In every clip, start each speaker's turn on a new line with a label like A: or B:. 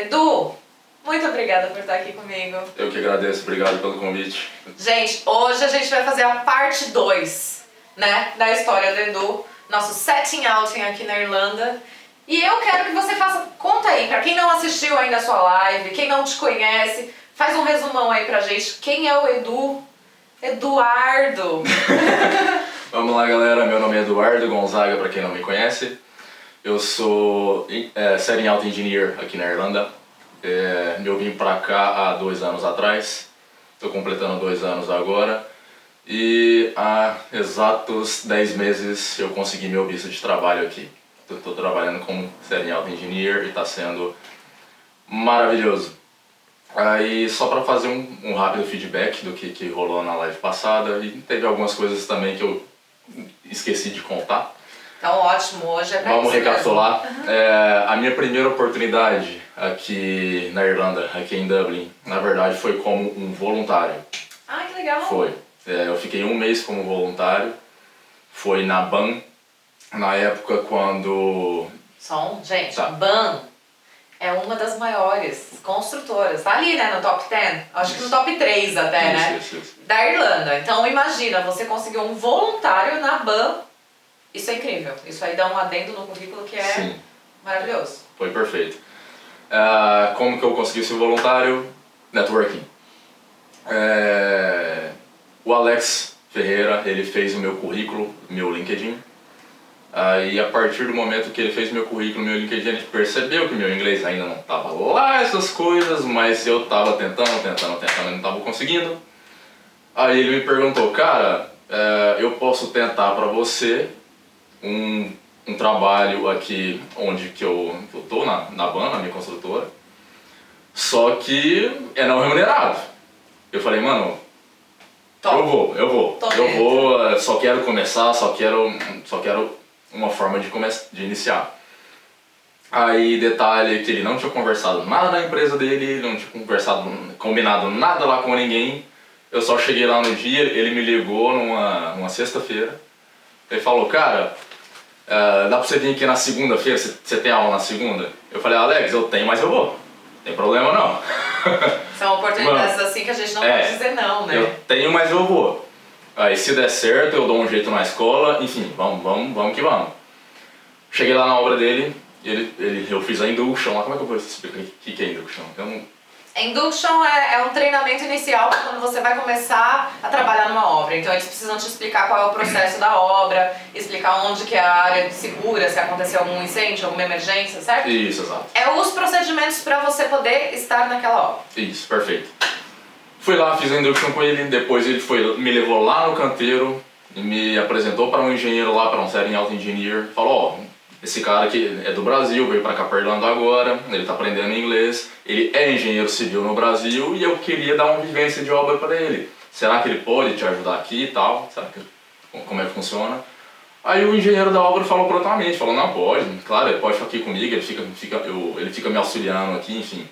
A: Edu, muito obrigada por estar aqui comigo.
B: Eu que agradeço, obrigado pelo convite.
A: Gente, hoje a gente vai fazer a parte 2, né, da história do Edu, nosso setting outing aqui na Irlanda. E eu quero que você faça, conta aí, pra quem não assistiu ainda a sua live, quem não te conhece, faz um resumão aí pra gente. Quem é o Edu? Eduardo.
B: Vamos lá, galera. Meu nome é Eduardo Gonzaga, para quem não me conhece. Eu sou é, Setting Out Engineer aqui na Irlanda. É, eu vim para cá há dois anos atrás. Estou completando dois anos agora. E há exatos 10 meses eu consegui meu visto de trabalho aqui. Estou trabalhando como Setting Out Engineer e está sendo maravilhoso. Aí só para fazer um, um, rápido feedback do que, que rolou na live passada e teve algumas coisas também que eu esqueci de contar.
A: Então ótimo, hoje é pra
B: Vamos recapitular. Uhum. É, a minha primeira oportunidade aqui na Irlanda, aqui em Dublin, na verdade foi como um voluntário.
A: Ah, que legal!
B: Foi. É, eu fiquei um mês como voluntário. Foi na BAN, na época quando.
A: Som, gente, tá. BAN é uma das maiores construtoras. Tá ali, né, no top 10. Acho isso. que no top 3 até,
B: isso,
A: né?
B: Isso, isso.
A: Da Irlanda. Então imagina, você conseguiu um voluntário na BAN. Isso é incrível. Isso aí dá um adendo no currículo que é Sim. maravilhoso.
B: Foi perfeito. Uh, como que eu consegui ser voluntário? Networking. É... O Alex Ferreira, ele fez o meu currículo, meu LinkedIn. Aí, a partir do momento que ele fez meu currículo, meu LinkedIn, ele percebeu que meu inglês ainda não estava lá, essas coisas, mas eu estava tentando, tentando, tentando, e não estava conseguindo. Aí ele me perguntou, cara, é, eu posso tentar para você um, um trabalho aqui onde que eu, eu tô, na, na banda, na minha construtora, só que é não remunerado. Eu falei, mano, Top. eu vou, eu vou, Top eu vou, só quero começar, só quero, só quero uma forma de, começar, de iniciar. Aí, detalhe que ele não tinha conversado nada na empresa dele, não tinha conversado, combinado nada lá com ninguém. Eu só cheguei lá no dia, ele me ligou numa, numa sexta-feira. Ele falou, cara, uh, dá pra você vir aqui na segunda-feira, você tem aula na segunda? Eu falei, Alex, eu tenho, mas eu vou. Não tem problema não.
A: São oportunidades Mano, assim que a gente não é, pode dizer não, né?
B: Eu tenho, mas eu vou. Aí se der certo, eu dou um jeito na escola, enfim, vamos, vamos, vamos que vamos. Cheguei lá na obra dele, ele, ele, eu fiz a induction lá, como é que eu vou explicar o que, que é induction? Eu não...
A: Induction é, é um treinamento inicial quando você vai começar a trabalhar numa obra. Então eles precisam te explicar qual é o processo da obra, explicar onde que é a área segura, se aconteceu algum incêndio, alguma emergência, certo?
B: Isso, exato.
A: É os procedimentos para você poder estar naquela obra.
B: Isso, perfeito. Fui lá, fiz a induction com ele, depois ele foi, me levou lá no canteiro, me apresentou para um engenheiro lá, para um setting auto engineer, falou, ó, oh, esse cara aqui é do Brasil, veio para cá para agora, ele está aprendendo inglês, ele é engenheiro civil no Brasil e eu queria dar uma vivência de obra para ele. Será que ele pode te ajudar aqui e tal? Será que, como é que funciona? Aí o engenheiro da obra falou prontamente, falou, não, pode, claro, ele pode ficar aqui comigo, ele fica, fica, eu, ele fica me auxiliando aqui, enfim.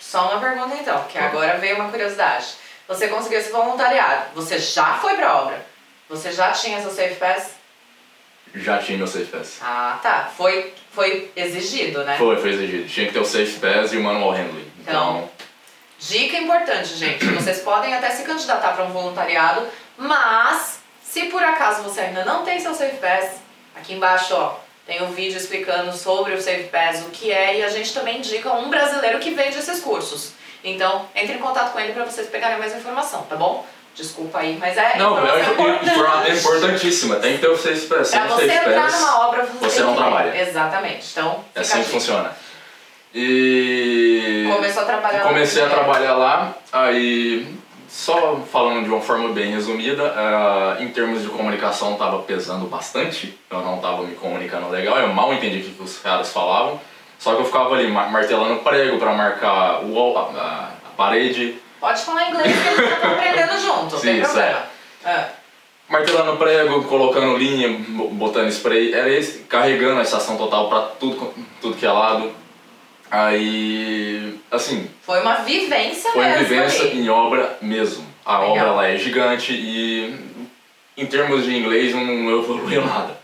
A: Só uma pergunta então, que agora veio uma curiosidade. Você conseguiu esse voluntariado, você já foi pra obra? Você já tinha seu Safe Pass?
B: Já tinha meu Safe Pass.
A: Ah, tá. Foi, foi exigido, né?
B: Foi, foi exigido. Tinha que ter o Safe Pass e o Manual Handling. Então, então
A: dica importante, gente. Vocês podem até se candidatar para um voluntariado, mas se por acaso você ainda não tem seu Safe Pass, aqui embaixo, ó, tem um vídeo explicando sobre o Save Pass, o que é, e a gente também indica um brasileiro que vende esses cursos. Então, entre em contato com ele para vocês pegarem mais informação, tá bom? Desculpa aí, mas é
B: Não, é, é, é importantíssima, tem que ter o Save Pass.
A: Pra você entrar numa obra,
B: você, você não trabalha.
A: Exatamente, então
B: É assim que funciona. E...
A: Começou a trabalhar
B: Comecei lá. a trabalhar lá, aí só falando de uma forma bem resumida, uh, em termos de comunicação estava pesando bastante, eu não estava me comunicando legal, eu mal entendi o que os caras falavam, só que eu ficava ali martelando prego para marcar o a, a, parede.
A: Pode falar inglês que eles estão aprendendo junto,
B: Sim, tem problema. É. É. Martelando prego, colocando linha, botando spray, era esse, carregando a estação total para tudo, tudo que é lado Aí, assim.
A: Foi uma vivência
B: Foi
A: uma
B: vivência em obra mesmo. A Legal. obra lá é gigante e, em termos de inglês, não evoluiu nada.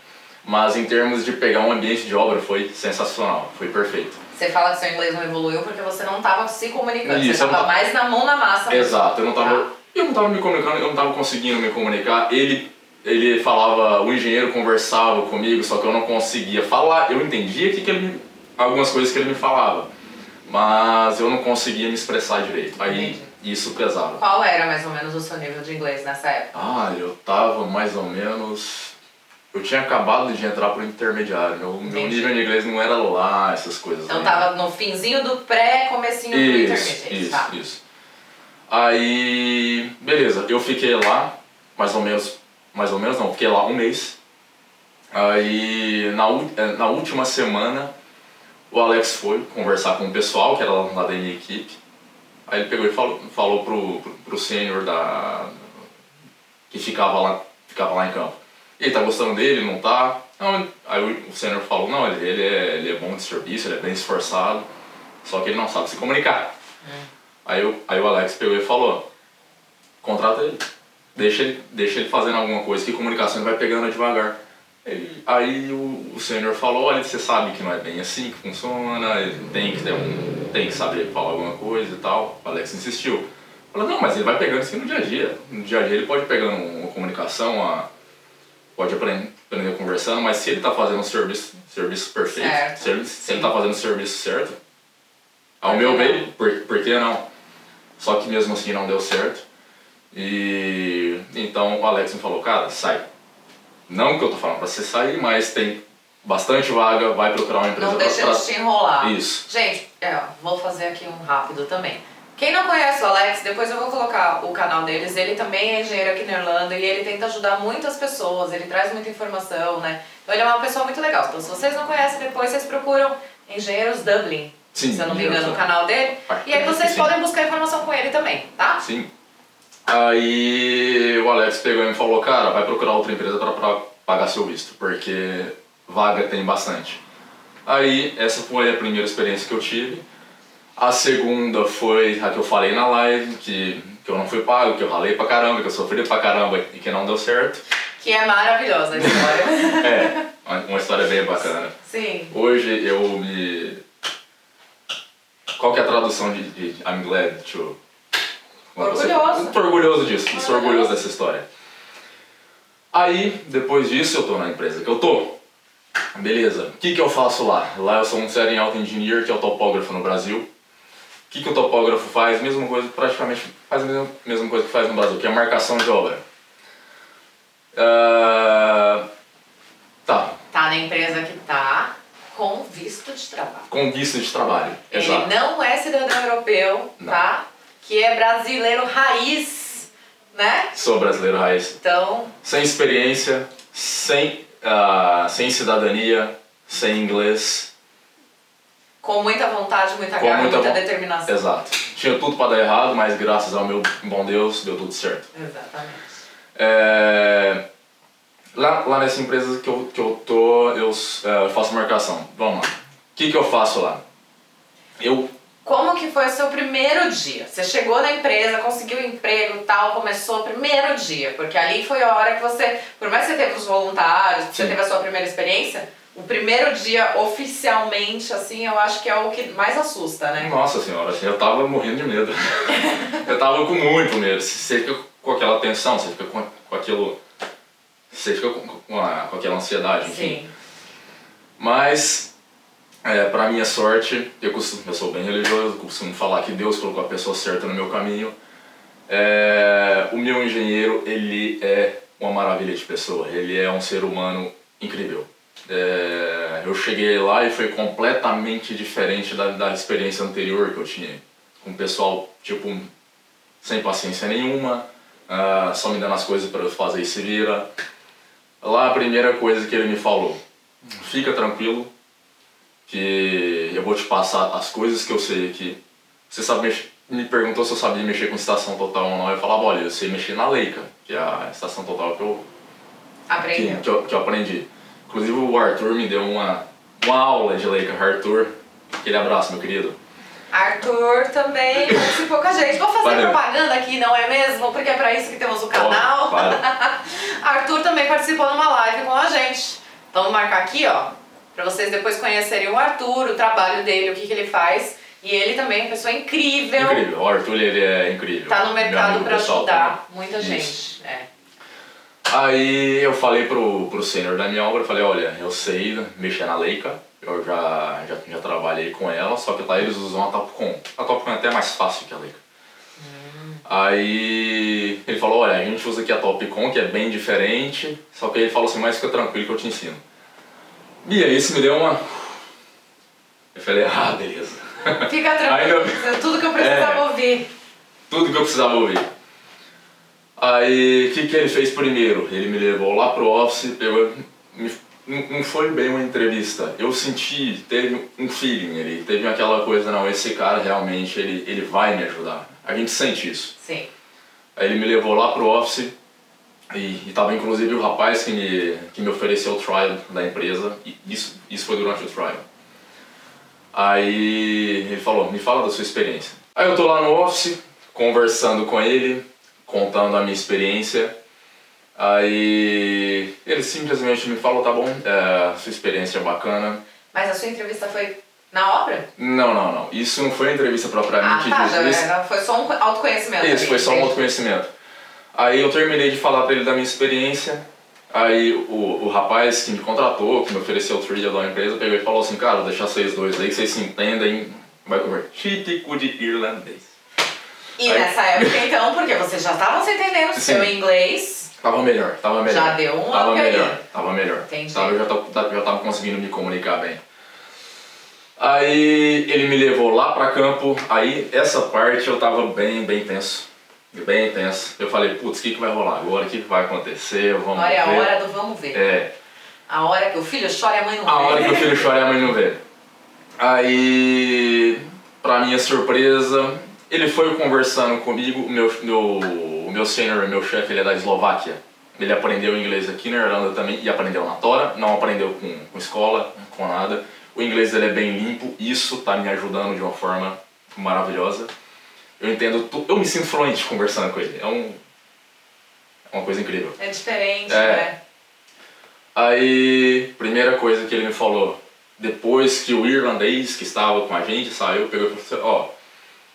B: Mas em termos de pegar um ambiente de obra foi sensacional, foi perfeito.
A: Você fala que seu inglês não evoluiu porque você não estava se comunicando,
B: Isso,
A: você estava mais na mão na massa.
B: Exato, eu não tava.
A: Tá.
B: Eu não tava me comunicando, eu não tava conseguindo me comunicar. Ele, ele falava, o engenheiro conversava comigo, só que eu não conseguia falar. Eu entendia que, que ele, me- algumas coisas que ele me falava, mas eu não conseguia me expressar direito. Aí
A: Entendi.
B: isso pesava.
A: Qual era mais ou menos o seu nível de inglês nessa época?
B: Ah, eu tava mais ou menos. Eu tinha acabado de entrar pro intermediário. Meu, meu nível de inglês não era lá, essas coisas.
A: Então
B: né?
A: tava no finzinho do pré, comecinho do
B: Isso,
A: intermediate,
B: isso,
A: tá?
B: isso. Aí, beleza, eu fiquei lá, mais ou menos, mais ou menos não, fiquei lá um mês. Aí, na, eh, na última semana, o Alex foi conversar com o pessoal, que era lá da minha equipe. Aí ele pegou e falou, falou pro, pro, pro sênior da... que ficava lá, ficava lá em campo. Ele tá gostando dele, não tá? Não, aí o- sênior falou, não, ele, ele, é, ele é bom de serviço, ele é bem esforçado, só que ele não sabe se comunicar. Aí, o- aí o Alex pegou e falou, contrata ele. Deixa ele, deixa ele fazendo alguma coisa que comunicação ele vai pegando devagar. Ele- aí o, o sênior falou, olha, você sabe que não é bem assim que funciona, ele tem que ter um. tem que saber falar alguma coisa e tal. O Alex insistiu. Falou, não, mas ele vai pegando isso no dia a dia. No dia a dia ele pode pegando uma comunicação, a, pode aprender, aprender conversando, mas se ele tá fazendo o serviço, serviço perfeito,
A: Certo.
B: se ele, se ele tá fazendo o serviço certo, ao
A: Por que
B: meu ver, por, por que não? Só que mesmo assim não deu certo. E então o Alex me falou, cara, sai. Não que eu tô falando pra você sair, mas tem bastante vaga, vai procurar uma empresa
A: Não deixa
B: pra-
A: de te enrolar.
B: Isso.
A: Gente, é, vou fazer aqui um rápido também. Quem não conhece o Alex, depois eu vou colocar o canal deles. Ele também é engenheiro aqui na Irlanda e ele tenta ajudar muitas pessoas, ele traz muita informação, né? Então ele é uma pessoa muito legal. Então se vocês não conhecem, depois vocês procuram Engenheiros Dublin,
B: Sim,
A: se eu não me engano, o
B: Dublin.
A: canal dele.
B: Acho
A: E aí vocês
B: sim.
A: podem buscar informação com ele também, tá?
B: Sim. Aí o Alex pegou e me falou, cara, vai procurar outra empresa pra pagar seu visto, porque vaga tem bastante. Aí essa foi a primeira experiência que eu tive. A segunda foi a que eu falei na live, que, que eu não fui pago, que eu ralei pra caramba, que eu sofri pra caramba e que não deu certo.
A: Que é maravilhosa a história.
B: É, uma- história bem bacana.
A: Sim.
B: Hoje eu me. Qual que é a tradução de, de I'm glad to.
A: Orgulhoso.
B: Tô orgulhoso disso,
A: Orgulhoso.
B: orgulhoso dessa história. Aí, depois disso, eu tô na empresa que eu tô. Beleza, o que, que eu faço lá? Lá eu sou um Setting Out Engineer, que é o topógrafo no Brasil. O que, que o topógrafo faz? Mesma coisa, praticamente faz a mesma, mesma coisa que faz no Brasil, que é a marcação de obra. Ah, tá,
A: Tá na empresa que tá com visto de trabalho.
B: com visto de trabalho.
A: Ele
B: Exato.
A: não é cidadão europeu,
B: Não.
A: tá? Que é brasileiro raiz, né?
B: Sou brasileiro raiz.
A: Então,
B: Sem experiência, sem, ah, sem cidadania, sem inglês.
A: Com muita vontade, muita
B: Com
A: garra,
B: muita
A: muita, determinação.
B: Exato. Tinha tudo para dar errado, mas graças ao meu bom Deus deu tudo certo.
A: Exatamente.
B: É, lá, lá nessa empresa que eu, que eu tô, eu é, faço marcação. Vamos lá. O que, que eu faço lá? Eu
A: Como que foi o seu primeiro dia? Você chegou na empresa, conseguiu um emprego tal, começou o primeiro dia, porque ali foi a hora que você, por mais que você teve os voluntários, que você
B: Sim.
A: teve a sua primeira experiência, o primeiro dia oficialmente, assim, eu acho que é o que mais assusta, né?
B: Nossa senhora, assim, eu tava morrendo de medo. eu tava com muito medo. Você fica com aquela tensão, você fica com, com aquilo. Você fica com, com, a- com aquela ansiedade, enfim.
A: Sim.
B: Mas, é, pra minha sorte, eu, costumo, eu sou bem religioso, costumo falar que Deus colocou a pessoa certa no meu caminho. É, o meu engenheiro, ele é uma maravilha de pessoa, ele é um ser humano incrível. É, eu cheguei lá e foi completamente diferente da, da experiência anterior que eu tinha. Com o pessoal, tipo, sem paciência nenhuma, ah, só me dando as coisas para eu fazer e se vira. Lá a primeira coisa que ele me falou, fica tranquilo, que eu vou te passar as coisas que eu sei aqui. Você sabe mexer, me perguntou se eu sabia mexer com estação total ou não, eu falava, olha, eu sei mexer na Leica, que é a estação total que eu, que, que eu, que eu aprendi. Inclusive o Arthur me deu uma, uma aula de Leica, Arthur, aquele abraço, meu querido.
A: Arthur também participou com a gente. Vou fazer
B: Valeu.
A: propaganda aqui, não é mesmo? Porque é pra isso que temos o canal.
B: claro.
A: Arthur também participou numa live com a gente. Vamos marcar aqui, ó, pra vocês depois conhecerem o Arthur, o trabalho dele, o que, que ele faz. E ele também é uma pessoa incrível.
B: Incrível, o Arthur ele é incrível.
A: Tá no mercado
B: pessoal
A: ajudar muita
B: Isso.
A: gente. É.
B: Aí eu falei pro, pro sênior da minha obra, eu falei, olha, eu sei mexer na Leica, eu já, já, já trabalhei com ela, só que lá eles usam a Topcon. A Topcon é até mais fácil que a Leica. Aí ele falou, olha, a gente usa aqui a Topcon, que é bem diferente, só que ele falou assim, mas fica tranquilo que eu te ensino. E aí isso me deu uma... Eu falei, ah, beleza.
A: Fica tranquilo,
B: Ainda-
A: tudo que eu precisava
B: É.
A: ouvir.
B: Tudo que eu precisava ouvir. Aí, o que, que ele fez primeiro? Ele me levou lá pro office, pegou, me- não não foi bem uma entrevista. Eu senti, teve um feeling ali, teve aquela coisa, não, esse cara realmente, ele, ele vai me ajudar. A gente sente isso.
A: Sim.
B: Aí ele me levou lá pro office e, e tava inclusive o rapaz que me, que me ofereceu o trial da empresa, e isso, isso foi durante o trial. Aí ele falou, me fala da sua experiência. Aí eu tô lá no office, conversando com ele, contando a minha experiência. Aí ele simplesmente me falou, tá bom, é, sua experiência é bacana.
A: Mas a sua entrevista foi na obra?
B: Não, não, não. Isso não foi entrevista
A: Ah,
B: propriamente
A: tá. Já
B: dita. Isso-
A: foi só um autoconhecimento.
B: Isso, foi só um autoconhecimento. Aí eu terminei de falar pra ele da minha experiência. Aí o, o rapaz que me contratou, que me ofereceu o trilha da empresa, pegou e falou assim, cara, vou deixar vocês dois aí, que vocês se entendem, vai comer típico de irlandês.
A: E
B: Aí-
A: nessa época, então, porque vocês já estavam se entendendo, seu inglês
B: Tava melhor, tava melhor.
A: Já deu um
B: Tava
A: up aí.
B: melhor, tava melhor.
A: Entendi.
B: Tava, eu já tava, já tava conseguindo me comunicar bem. Aí ele me levou lá pra campo, aí essa parte eu tava bem, bem tenso. Bem tenso. Eu falei, putz, o que, que vai rolar agora? O que, que vai acontecer? Vamos
A: Olha, é a
B: ver.
A: hora do vamos ver.
B: É,
A: A hora que o filho chora e a mãe não
B: a
A: vê.
B: hora que o filho chora e a mãe não vê. Aí, pra minha surpresa, ele foi conversando comigo, o meu, meu, meu senior, meu chefe, ele é da Eslováquia. Ele aprendeu inglês aqui na Irlanda também e aprendeu na Tora, não aprendeu com, com escola, com nada. O inglês dele é bem limpo, isso tá me ajudando de uma forma maravilhosa. Eu entendo, tu, eu me sinto fluente conversando com ele, é, um, é uma coisa incrível.
A: É diferente,
B: É.
A: né?
B: Aí, primeira coisa que ele me falou, depois que o irlandês que estava com a gente saiu, pegou e falou assim, ó,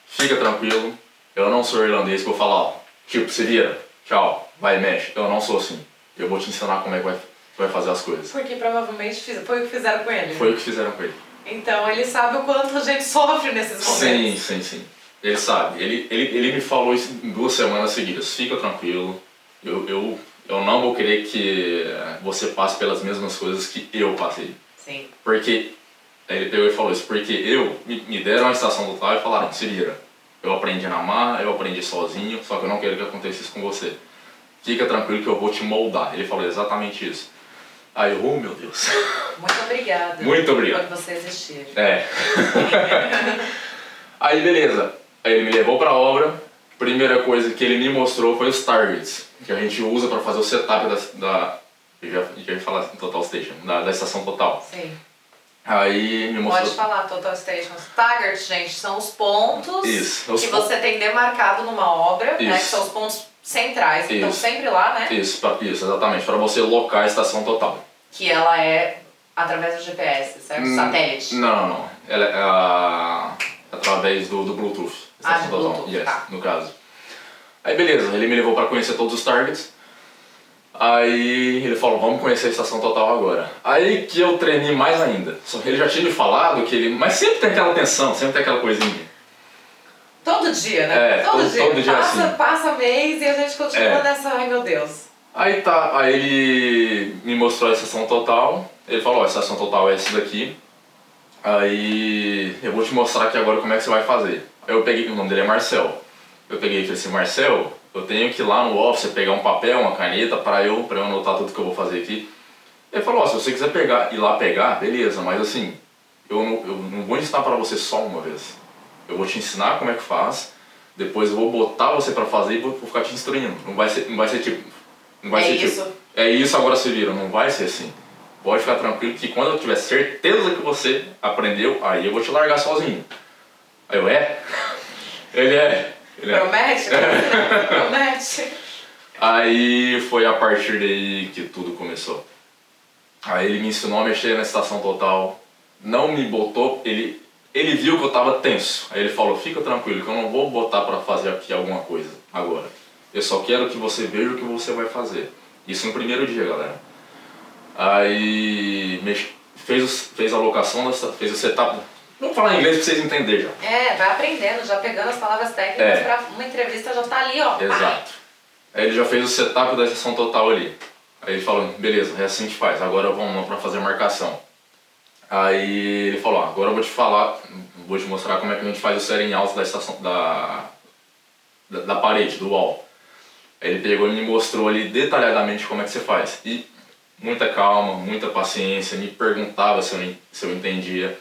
B: fica tranquilo, eu não sou irlandês que vou falar, ó, tipo, se vira, tchau, vai e mexe. Eu não sou assim. Eu vou te ensinar como é que vai, vai fazer as coisas.
A: Porque provavelmente foi o que fizeram com ele.
B: Foi o que fizeram com ele.
A: Então ele sabe o quanto a gente sofre nesses momentos.
B: Sim, sim, sim. Ele sabe. Ele, ele, ele me falou isso em duas semanas seguidas. Fica tranquilo. Eu, eu, eu não vou querer que você passe pelas mesmas coisas que eu passei.
A: Sim.
B: Porque aí ele pegou e falou isso, porque eu me, me deram a estação do e falaram, se vira. Eu aprendi na marra, eu aprendi sozinho, só que eu não quero que aconteça isso com você. Fica tranquilo que eu vou te moldar. Ele falou exatamente isso. Aí eu, oh meu Deus.
A: Muito obrigada.
B: Muito obrigado.
A: Por você existir.
B: É. Aí beleza. Aí ele me levou pra obra. Primeira coisa que ele me mostrou foi os targets, que a gente usa para fazer o setup da, da eu já, já ia falar assim, Total Station, da, da estação total.
A: Sim.
B: Aí me mostrou.
A: Pode falar, Total Stations. Taggart, gente, são os pontos
B: Isso, os
A: que
B: pon-
A: você tem demarcado numa obra, né? Que
B: Isso.
A: são os pontos centrais, que estão
B: Isso.
A: sempre lá, né?
B: Isso, pra, isso, exatamente, para você locar a estação total.
A: Que ela é através do GPS, certo?
B: Hum,
A: Satélite.
B: Não, não, não. Ela é ah, através do, do Bluetooth.
A: Ah,
B: estação
A: do
B: total.
A: Bluetooth,
B: Yes,
A: tá.
B: no caso. Aí beleza, ele me levou para conhecer todos os targets. Aí ele falou, vamos conhecer a estação total agora. Aí que eu treinei mais ainda. Só que ele já tinha me falado que ele. Mas sempre tem aquela tensão, sempre tem aquela coisinha.
A: Todo dia, né?
B: É, todo-
A: dia.
B: todo dia
A: passa,
B: assim.
A: passa mês e a gente continua
B: É.
A: nessa, ai meu Deus.
B: Aí tá, aí ele me mostrou a estação total. Ele falou, ó, a estação total é essa daqui. Aí eu vou te mostrar aqui agora como é que você vai fazer. Aí eu peguei, o nome dele é Marcel. Eu peguei e falei assim, Marcel, eu tenho que ir lá no office pegar um papel, uma caneta para eu, pra eu anotar tudo que eu vou fazer aqui. Ele falou, ó, se você quiser pegar, ir lá pegar, beleza, mas assim, eu não, eu não vou ensinar para você só uma vez. Eu vou te ensinar como é que faz, depois eu vou botar você para fazer e vou, vou ficar te instruindo. Não vai ser, não vai ser tipo... Não vai
A: É
B: ser
A: isso.
B: tipo... É isso, agora se vira. Não vai ser assim. Pode ficar tranquilo que quando eu tiver certeza que você aprendeu, aí eu vou te largar sozinho. Aí eu, é? Ele é. É.
A: Promete? Promete.
B: Aí foi a partir daí que tudo começou. Aí ele me ensinou a mexer na estação total. Não me botou, ele, ele viu que eu tava tenso. Aí ele falou, fica tranquilo que eu não vou botar pra fazer aqui alguma coisa agora. Eu só quero que você veja o que você vai fazer. Isso no primeiro dia, galera. Aí mex- fez, fez a locação, fez o setup. Vamos falar em inglês pra vocês entenderem já.
A: É, vai aprendendo, já pegando as palavras técnicas
B: É.
A: pra uma entrevista já tá ali, ó.
B: Exato. Aí ele já fez o setup da estação total ali. Aí ele falou, beleza, é assim que faz, agora vamos lá pra fazer a marcação. Aí ele falou, ó, agora eu vou te falar, vou te mostrar como é que a gente faz o setting out da estação, da, da, da parede, do wall. Aí ele pegou e me mostrou ali detalhadamente como é que você faz. E muita calma, muita paciência, me perguntava se eu, se eu entendia.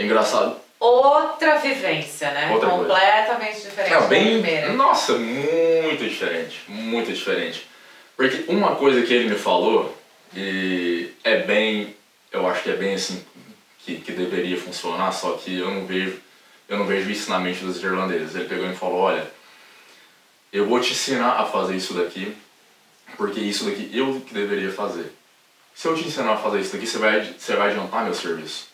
B: É engraçado,
A: Outra vivência, né?
B: Outra coisa.
A: Completamente diferente
B: Não,
A: da
B: bem. Nossa, muito diferente. Muito diferente. Porque uma coisa que ele me falou, e é bem. Eu acho que é bem assim que, que deveria funcionar, só que eu não vejo. Eu não vejo isso na mente dos irlandeses. Ele pegou e falou, olha, eu vou te ensinar a fazer isso daqui, porque isso daqui eu que deveria fazer. Se eu te ensinar a fazer isso daqui, você vai, você vai adiantar meu serviço.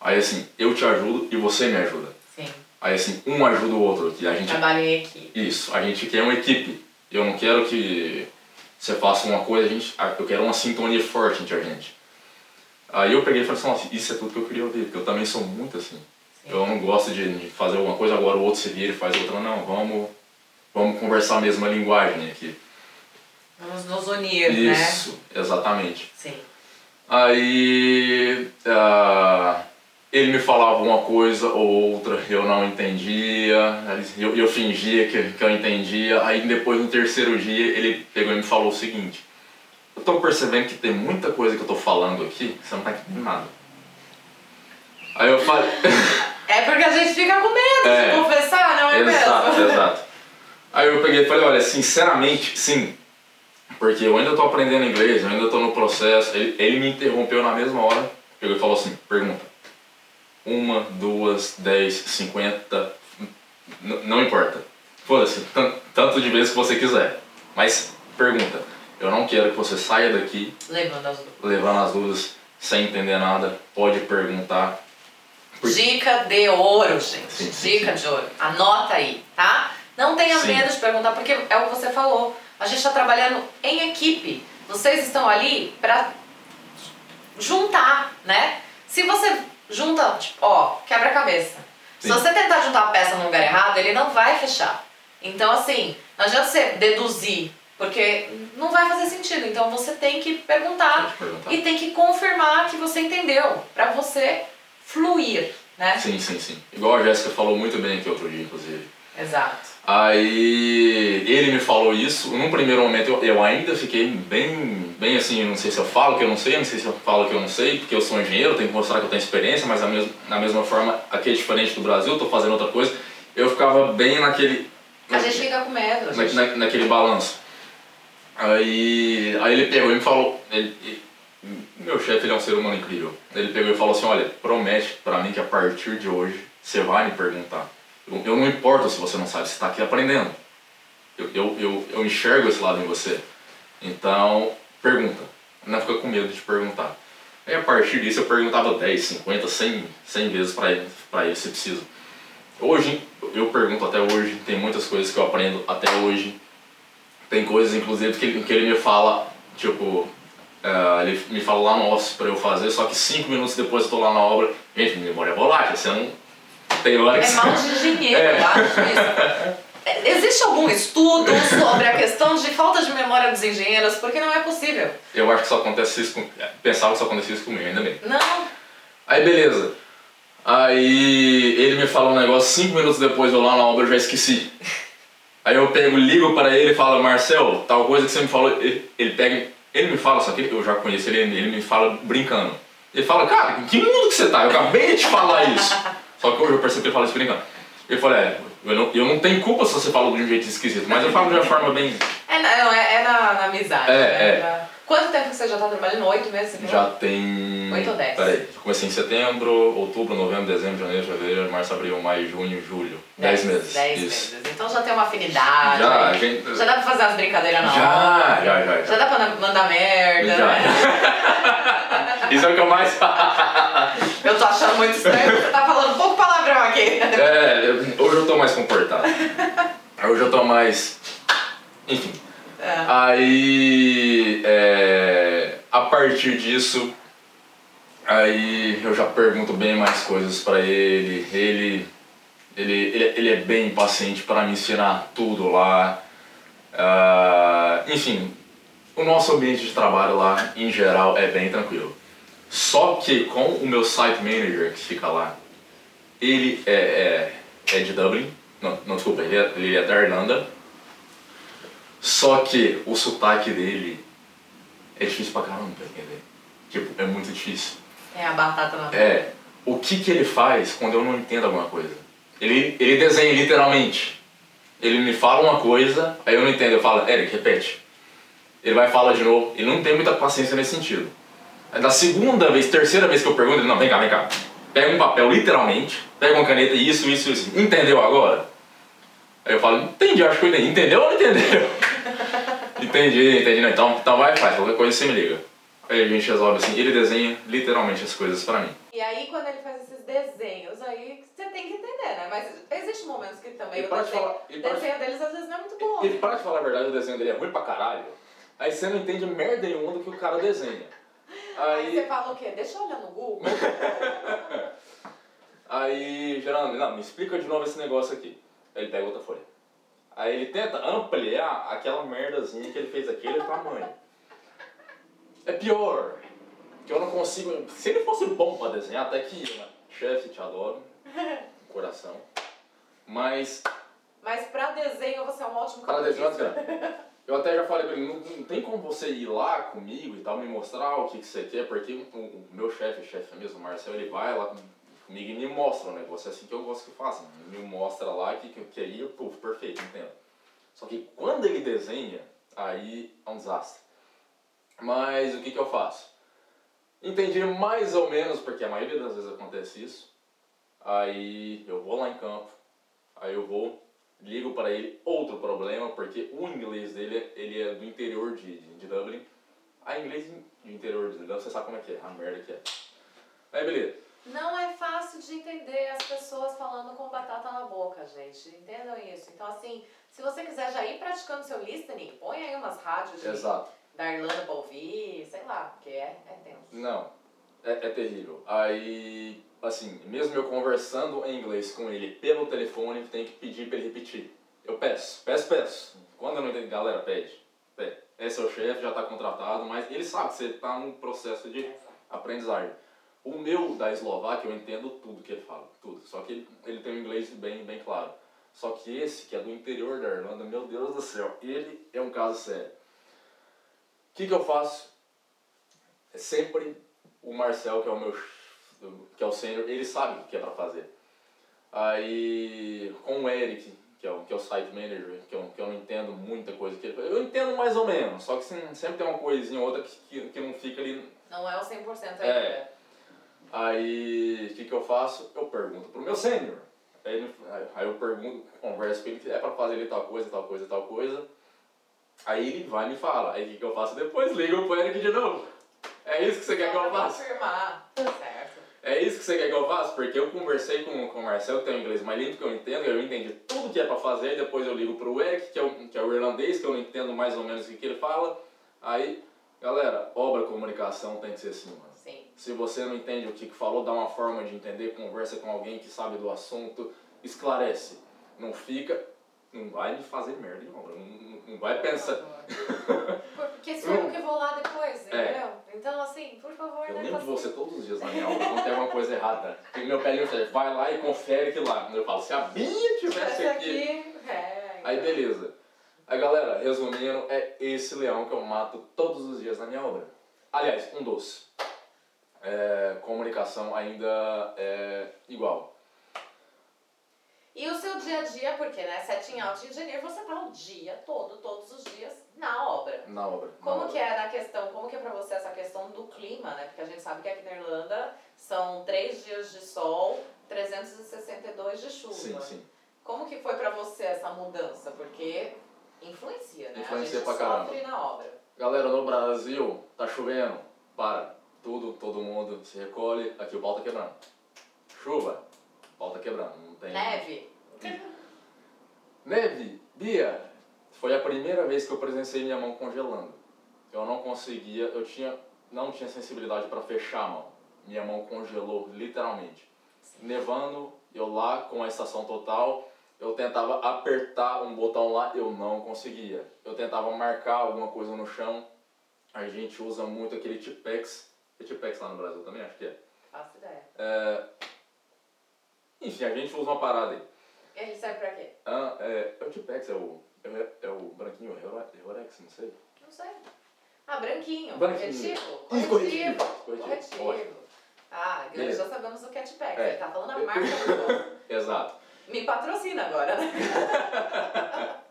B: Aí assim, eu te ajudo e você me ajuda.
A: Sim,
B: Aí assim, um ajuda o outro. E a gente
A: trabalho em equipe.
B: isso, a gente quer uma equipe. Eu não quero que você faça uma coisa, a gente, eu quero uma sintonia forte entre a gente. Aí eu peguei e falei assim, isso é tudo que eu queria ouvir, porque eu também sou muito assim.
A: Sim.
B: Eu não gosto de, fazer alguma coisa, agora o outro se vira e faz outra, não, vamos, vamos conversar a mesma linguagem aqui.
A: Vamos nos unir, né?
B: Isso, exatamente.
A: Sim.
B: Aí ah, ele me falava uma coisa ou outra, eu não entendia, eu, eu fingia que, que eu entendia. Aí depois no terceiro dia ele pegou e me falou o seguinte: Eu tô percebendo que tem muita coisa que eu tô falando aqui, você não tá entendendo nada. Aí eu falei.
A: É porque a gente fica com medo
B: É.
A: de confessar, não é
B: exato,
A: mesmo?
B: exato. Aí eu peguei e falei: Olha, sinceramente, sim. Porque eu ainda tô aprendendo inglês, eu ainda tô no processo. Ele, ele me interrompeu na mesma hora, pegou e falou assim: Pergunta. Uma, duas, dez, cinquenta. Não importa. Foda-se, tan- tanto de vezes que você quiser. Mas pergunta. Eu não quero que você saia daqui
A: Levando as duas.
B: levando as dúvidas, sem entender nada. Pode perguntar. Por-
A: Dica de ouro, gente.
B: Sim, sim,
A: Dica de ouro. Anota aí, tá? Não tenha
B: Sim.
A: medo de perguntar, porque é o que você falou. A gente está trabalhando em equipe. Vocês estão ali para juntar, né? Se você junta, tipo, ó, quebra-cabeça. Se você tentar juntar a peça no lugar errado, ele não vai fechar. Então, assim, não adianta você deduzir, porque não vai fazer sentido. Então, você tem que perguntar
B: Pode perguntar.
A: e tem que confirmar que você entendeu, para você fluir, né?
B: Sim, sim, sim. Igual a Jéssica falou muito bem aqui outro dia, inclusive.
A: Exato.
B: Aí ele me falou isso. Num primeiro momento eu, eu ainda fiquei bem, bem assim, não sei se eu falo que eu não sei, não sei se eu falo que eu não sei, porque eu sou engenheiro, tenho que mostrar que eu tenho experiência, mas mesma, na mesma forma, aqui é diferente do Brasil, tô fazendo outra coisa. Eu ficava bem naquele.
A: A gente fica com medo.
B: na,
A: gente-
B: na- naquele balanço. Aí, aí ele pegou e me falou, ele- ele- meu chefe ele é um ser humano incrível. Ele pegou e falou assim, olha, promete pra mim que a partir de hoje você vai me perguntar. Eu, eu não importo se você não sabe, você está aqui aprendendo. Eu, eu, eu, eu enxergo esse lado em você. Então, pergunta. Não fica com medo de perguntar. Aí a partir disso eu perguntava 10, 50, 100, 100 vezes pra ele, pra ele se preciso. Hoje, eu pergunto até hoje, tem muitas coisas que eu aprendo até hoje. Tem coisas, inclusive, que ele, que ele me fala, tipo, eh, ele me fala lá no office pra eu fazer, só que cinco minutos depois eu tô lá na obra. Gente, memória é volátil, você não tem hora que
A: É mal de engenheiro,
B: É.
A: eu acho isso. É, Existe algum estudo sobre a questão de falta de memória dos engenheiros? Porque não é possível.
B: Eu acho que só acontece isso com... Pensava que só acontecia isso comigo, ainda bem.
A: Não.
B: Aí beleza. Aí ele me fala um negócio, cinco minutos depois eu lá na obra eu já esqueci. Aí eu pego, ligo para ele e falo, Marcel, tal coisa que você me falou, ele, ele pega, ele me fala, só que eu já conheço ele, ele me fala brincando. Ele fala, cara, em que mundo que você tá? Eu acabei de te falar isso. Só que hoje eu percebi que ele fala isso brincando. Ele fala, é, eu não, eu não tenho culpa se você falou de um jeito esquisito, mas eu falo de uma forma bem.
A: É, na- não, é, é na, na amizade.
B: É,
A: né?
B: é.
A: Quanto tempo você já tá trabalhando? Oito meses? falou?
B: Já tem.
A: Oito ou dez?
B: Peraí, comecei em setembro, outubro, novembro, dezembro, janeiro, fevereiro, março, abril, maio, junho, julho. Dez, meses.
A: Dez
B: Isso.
A: meses. Então já tem uma afinidade.
B: Já,
A: né?
B: gente.
A: Já dá pra fazer umas brincadeiras na hora.
B: Já, já, já.
A: Já dá pra mandar merda.
B: Já.
A: né?
B: Isso é o que eu mais
A: Eu tô achando muito estranho, você tá falando pouco palavrão aqui.
B: É, hoje eu tô mais comportado. Hoje eu tô mais. Enfim.
A: É.
B: Aí. é, a partir disso. Aí eu já pergunto bem mais coisas pra ele. Ele. Ele, ele, ele é bem paciente pra me ensinar tudo lá. Ah, enfim, o nosso ambiente de trabalho lá, em geral, é bem tranquilo. Só que com o meu site manager que fica lá, ele é, é, é de Dublin, não, não desculpa, ele é, ele é da Irlanda. Só que o sotaque dele é difícil pra caramba pra entender. Tipo, é muito difícil.
A: É a batata na
B: É, o que que ele faz quando eu não entendo alguma coisa? Ele, ele desenha literalmente. Ele me fala uma coisa, aí eu não entendo, eu falo, Eric, repete. Ele vai falar de novo, ele não tem muita paciência nesse sentido. Aí da segunda vez, terceira vez que eu pergunto, ele, não, vem cá, vem cá. Pega um papel literalmente, pega uma caneta e isso, isso, isso. Entendeu agora? Aí eu falo, entendi, acho que eu entendi. Entendeu ou não entendeu? entendi, entendi. Não, então, então vai, faz, qualquer coisa você me liga. Aí a gente resolve assim, ele desenha literalmente as coisas pra mim.
A: E aí, quando ele faz esses desenhos, aí você tem que entender, né? Mas existem momentos que também o desenho,
B: falar-
A: desenho deles às vezes não é muito bom.
B: Ele, pra te falar a verdade, o desenho dele é ruim pra caralho. Aí você não entende merda nenhuma do que o cara desenha.
A: Aí você
B: Aí,
A: fala o quê? Deixa eu olhar no Google.
B: aí geralmente, não, me explica de novo esse negócio aqui. Aí ele pega outra folha. Aí ele tenta ampliar aquela merdazinha que ele fez aquele tamanho. É pior, que eu não consigo. Se ele fosse bom pra desenhar, até que ia, né? Chefe, te adoro. Coração. Mas
A: Mas pra desenho você é um ótimo
B: Para desenhar,
A: cartunista.
B: Eu até já falei pra ele, não, não tem como você ir lá comigo e tal, me mostrar o que, que você quer, porque o, o meu chefe, chefe mesmo, o Marcel, ele vai lá comigo me mostra o negócio, assim que eu gosto que faça, me mostra lá que, que, que aí eu, puf, perfeito, entendo. Só que quando ele desenha, aí é um desastre. Mas o que, que eu faço? Entendi mais ou menos, porque a maioria das vezes acontece isso, aí eu vou lá em campo, aí eu vou, ligo para ele outro problema, porque o inglês dele ele é do interior de, de, de Dublin. A inglês do interior de Dublin, você sabe como é que é, a merda que é. Aí beleza.
A: Não é fácil de entender as pessoas falando com batata na boca, gente. Entendam isso. Então, assim, se você quiser já ir praticando seu listening, põe aí umas rádios de,
B: Exato.
A: da Irlanda pra ouvir, sei lá, porque é, é tenso.
B: Não, é, é terrível. Aí, assim, mesmo eu conversando em inglês com ele pelo telefone, tem que pedir para ele repetir. Eu peço, peço, peço. Quando eu não entendo, galera, pede. pede. É o chefe, já está contratado, mas ele sabe que você está num processo de aprendizagem. O meu da Eslováquia, eu entendo tudo que ele fala, tudo. Só que ele, ele tem um inglês bem, bem claro. Só que esse, que é do interior da Irlanda, meu Deus do céu, ele é um caso sério. O que, que eu faço? É sempre o Marcel, que é o meu que é o sênior, ele sabe o que é para fazer. Aí com o Eric, que é o, que é o site manager, que eu, que eu não entendo muita coisa que ele faz. Eu entendo mais ou menos, só que sempre tem uma coisinha ou outra que, que, que não fica ali.
A: Não é o 100% ainda.
B: É. Aí o que, que eu faço? Eu pergunto pro meu sênior. Aí, aí eu pergunto, converso com ele, é para fazer ele tal coisa, tal coisa, tal coisa. Aí ele vai e me fala. Aí o que, que eu faço depois? Ligo pro Eric de novo. É isso que você quer que eu
A: pra
B: faça?
A: confirmar. Certo.
B: É isso que você quer que eu faça? Porque eu conversei com, com o Marcel, que tem um inglês mais limpo que eu entendo, eu entendi tudo que é pra fazer, depois eu ligo pro Eric, que é, o, que é o irlandês, que eu não entendo mais ou menos o que, que ele fala. Aí, galera, obra comunicação tem que ser assim, mano. Se você não entende o que, que falou, dá uma forma de entender, conversa com alguém que sabe do assunto, esclarece. Não fica, não vai me fazer merda em obra, não, não- vai pensar.
A: Porque sou eu que vou lá depois,
B: É.
A: entendeu? Então, assim, por favor,
B: Eu
A: né?
B: lembro de você todos os dias na minha aula quando tem alguma coisa errada. E meu pé me vai lá e confere que lá. Eu falo, se a Bia tivesse
A: Esse
B: aqui.
A: aqui, é.
B: Aí
A: então.
B: beleza. Aí galera, resumindo, é esse leão que eu mato todos os dias na minha obra. Aliás, um doce. É, comunicação ainda é igual.
A: E o seu dia a dia, porque, né, setting out engenheiro, você tá o dia todo, todos os dias, na obra.
B: Na obra. na
A: Como
B: obra.
A: que é na questão, como que é pra você essa questão do clima, né? Porque a gente sabe que aqui na Irlanda são três dias de sol, 362 de chuva.
B: Sim, sim.
A: Como que foi pra você essa mudança? Porque influencia, né?
B: Influencia
A: a gente
B: pra caramba.
A: sofre na obra.
B: Galera, no Brasil, tá chovendo. Para. Tudo, todo mundo se recolhe, aqui o pau tá quebrando. Chuva, o pau tá quebrando, não tem...
A: Neve.
B: Neve, Bia, foi a primeira vez que eu presenciei minha mão congelando. Eu não conseguia, eu tinha, não tinha sensibilidade para fechar a mão. Minha mão congelou, literalmente. Nevando, eu lá com a estação total, eu tentava apertar um botão lá, eu não conseguia. Eu tentava marcar alguma coisa no chão. A gente usa muito aquele Tipex. É Tipex lá no Brasil também? Acho que é.
A: Faço ideia.
B: É, Enfim, a gente usa uma parada aí.
A: Ele serve pra quê?
B: Ah, é, é o Tipex, é o, é, o- é o branquinho, é o Rorex, não sei.
A: Não sei. Ah, branquinho.
B: Branquinho.
A: Corretivo?
B: Corretivo.
A: Corretivo.
B: Corretivo.
A: Corretivo. Ah, Grande, já sabemos o Catpack.
B: É.
A: Ele tá falando a marca do.
B: Exato.
A: Me patrocina agora, né?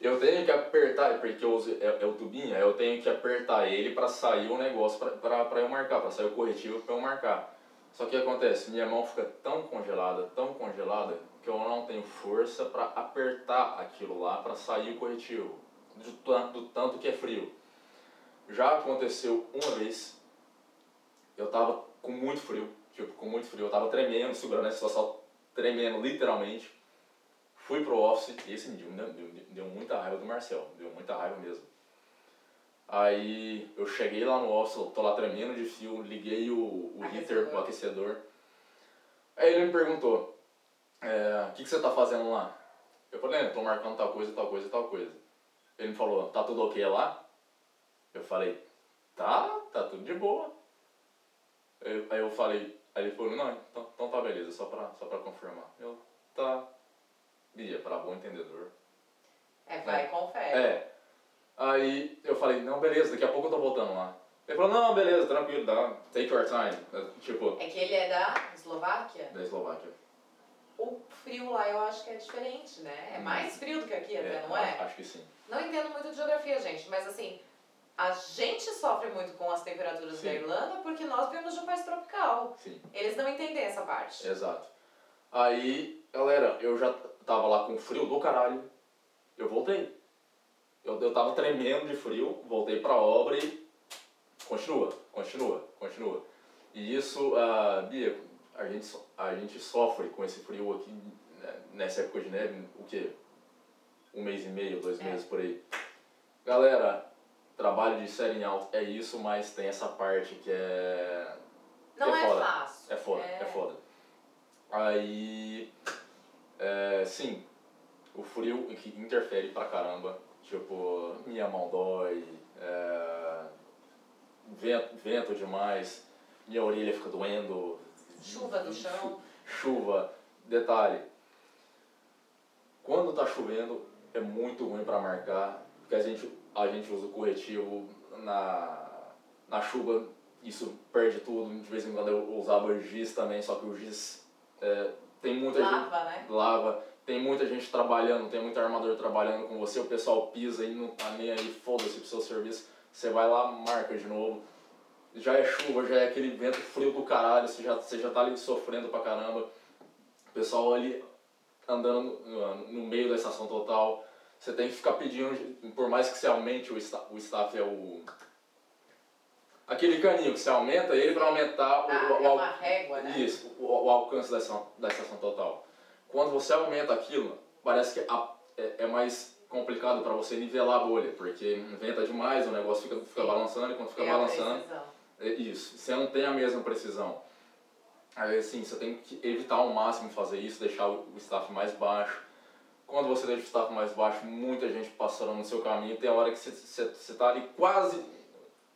B: Eu tenho que apertar, porque eu uso, é, é o tubinho, eu tenho que apertar ele pra sair o negócio pra eu marcar, pra sair o corretivo pra eu marcar. Só que o que acontece? Minha mão fica tão congelada, tão congelada, que eu não tenho força pra apertar aquilo lá pra sair o corretivo, do, do tanto que é frio. Já aconteceu uma vez, eu tava com muito frio, tipo, com muito frio, eu tava tremendo, segurando essa situação, tremendo literalmente. Fui pro office e esse dia me deu, deu, deu muita raiva do Marcel, deu muita raiva mesmo. Aí eu cheguei lá no office, tô lá tremendo de fio, liguei o, o heater, o aquecedor. Aí ele me perguntou, é, o que, que você tá fazendo lá? Eu falei, "É, tô marcando tal coisa, tal coisa, tal coisa. Ele me falou, tá tudo ok lá? Eu falei, tá, tá tudo de boa. Eu- aí eu falei, aí ele falou, não, então, então tá beleza, só pra, só pra confirmar. Eu, tá, Bia, para bom entendedor.
A: É, vai e confere.
B: É. Aí eu falei, não, beleza, daqui a pouco eu tô voltando lá. Ele falou, não, beleza, tranquilo, dá, take your time. É, Tipo,
A: É que ele é da Eslováquia.
B: da Eslováquia.
A: O frio lá eu acho que é diferente, né? É mais frio do que aqui até, não
B: acho-
A: é?
B: Acho que sim.
A: Não entendo muito de geografia, gente, mas assim, a gente sofre muito com as temperaturas
B: Sim.
A: da Irlanda porque nós vivemos de um país tropical.
B: Sim,
A: Eles não entendem essa parte.
B: exato. Aí, galera, eu já tava lá com frio do caralho, eu voltei. Eu, eu tava tremendo de frio, voltei pra obra e continua, continua, continua. E isso, a Bia, a gente, a gente sofre com esse frio aqui né, nessa época de neve, o quê? Um mês e meio, dois
A: É.
B: meses por aí. Galera, trabalho de série em alto é isso, mas tem essa parte que é
A: Não
B: é
A: é,
B: foda.
A: fácil.
B: é foda, é, foda. Aí, é, sim, o frio que interfere pra caramba. Tipo, minha mão dói, é, vento, vento demais, minha orelha fica doendo.
A: Chuva no chão.
B: Chuva. Detalhe, quando tá chovendo é muito ruim pra marcar, porque a gente, a gente usa o corretivo na, na chuva, isso perde tudo. De vez em quando eu usava giz também, só que o giz é, tem muita gente
A: Lava, né?
B: lava, tem muita gente trabalhando, tem muito armador trabalhando com você, o pessoal pisa e não tá nem aí, foda-se pro seu serviço, você vai lá, marca de novo. Já é chuva, já é aquele vento frio do caralho, você já, você já tá ali sofrendo pra caramba. O pessoal ali andando no, no meio da estação total, você tem que ficar pedindo, por mais que você aumente o, sta, o staff, é o. Aquele caninho que você aumenta ele pra aumentar o,
A: Ah,
B: o,
A: é
B: o-
A: uma régua, né?
B: isso, o, alcance da estação, da estação total. Quando você aumenta aquilo, parece que a- é, é mais complicado para você nivelar a bolha, porque venta demais, o negócio fica, fica balançando e quando fica
A: É
B: balançando, é isso, você não tem a mesma precisão. Aí assim, você tem que evitar ao máximo fazer isso, deixar o, staff mais baixo. Quando você deixa o staff mais baixo, muita gente passando no seu caminho, tem a hora que você, você, você tá ali quase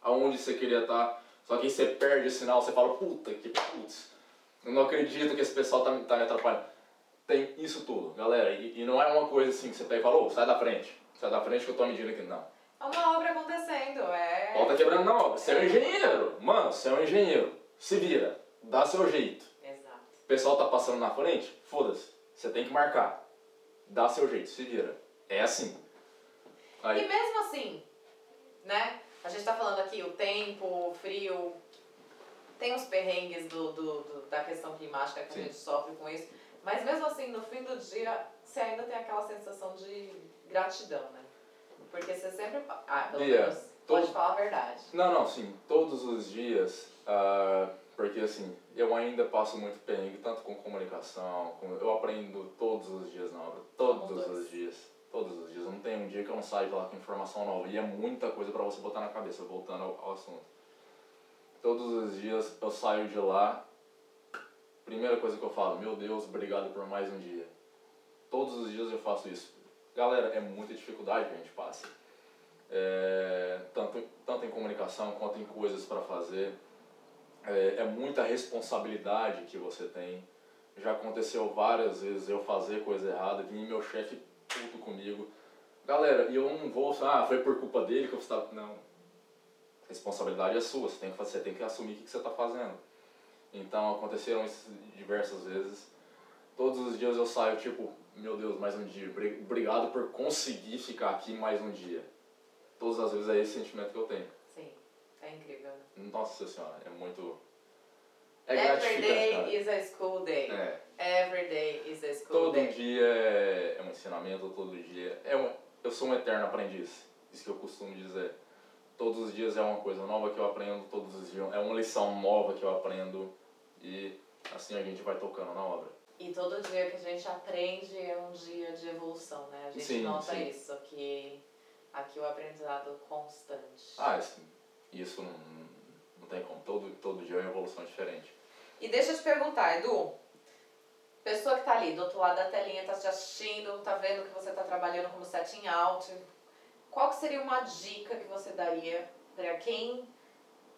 B: aonde você queria estar, só que aí você perde o sinal, você fala, puta que putz, eu não acredito que esse pessoal tá, me- tá me atrapalhando. Tem isso tudo, galera, e, e não é uma coisa assim que você pega e fala, ô, sai da frente, sai da frente que eu tô medindo aqui, não.
A: É uma obra acontecendo, é.
B: Ó, tá quebrando na obra, você é um engenheiro, mano, você é um engenheiro, se vira, dá seu jeito.
A: Exato.
B: O pessoal tá passando na frente, foda-se, você tem que marcar, dá seu jeito, se vira. É assim.
A: E
B: Aí,
A: mesmo assim, né? A gente tá falando aqui o tempo, o frio, tem os perrengues do, do, do- da questão climática que
B: Sim.
A: a gente sofre com isso. Mas mesmo assim, no fim do dia, você ainda tem aquela sensação de gratidão, né? Porque você sempre. Ah, pelo
B: Bia,
A: menos. Pode falar a verdade.
B: Não, não, sim. Todos os dias, uh, porque assim, eu ainda passo muito perrengue, tanto com comunicação, com, eu aprendo todos os dias na obra, todos os dias. Todos os dias. Não tem um dia que eu não saio lá com informação nova. E é muita coisa para você botar na cabeça, voltando ao, ao assunto. Todos os dias eu saio de lá, primeira coisa que eu falo, meu Deus, obrigado por mais um dia. Todos os dias eu faço isso. Galera, é muita dificuldade que a gente passa. É, tanto, tanto em comunicação quanto em coisas para fazer. É, é muita responsabilidade que você tem. Já aconteceu várias vezes eu fazer coisa errada, vir meu chefe puto comigo. Galera, e eu não vou, ah, foi por culpa dele que eu estava. Não. A responsabilidade é sua, você tem que, você tem que assumir o que você está fazendo. Então aconteceram isso diversas vezes. Todos os dias eu saio tipo, meu Deus, mais um dia. Obrigado por conseguir ficar aqui mais um dia. Todas as vezes é esse sentimento que eu tenho.
A: Sim, é incrível. Né?
B: Nossa senhora, é muito.
A: É Every day is a school day. É. Every day is a school
B: todo
A: day.
B: Todo dia é, é um ensinamento, todo dia é um. Eu sou um eterno aprendiz. Isso que eu costumo dizer. Todos os dias é uma coisa nova que eu aprendo, todos os dias é uma lição nova que eu aprendo e assim a gente vai tocando na obra.
A: E todo dia que a gente aprende é um dia de evolução, né? A gente sim, nota sim. isso, que aqui o aprendizado constante.
B: Ah, assim, isso não tem como. Todo, todo dia é uma evolução diferente.
A: E deixa eu te perguntar, Edu. Pessoa que tá ali do outro lado da telinha, tá te assistindo, tá vendo que você tá trabalhando como setting out. Qual que seria uma dica que você daria para quem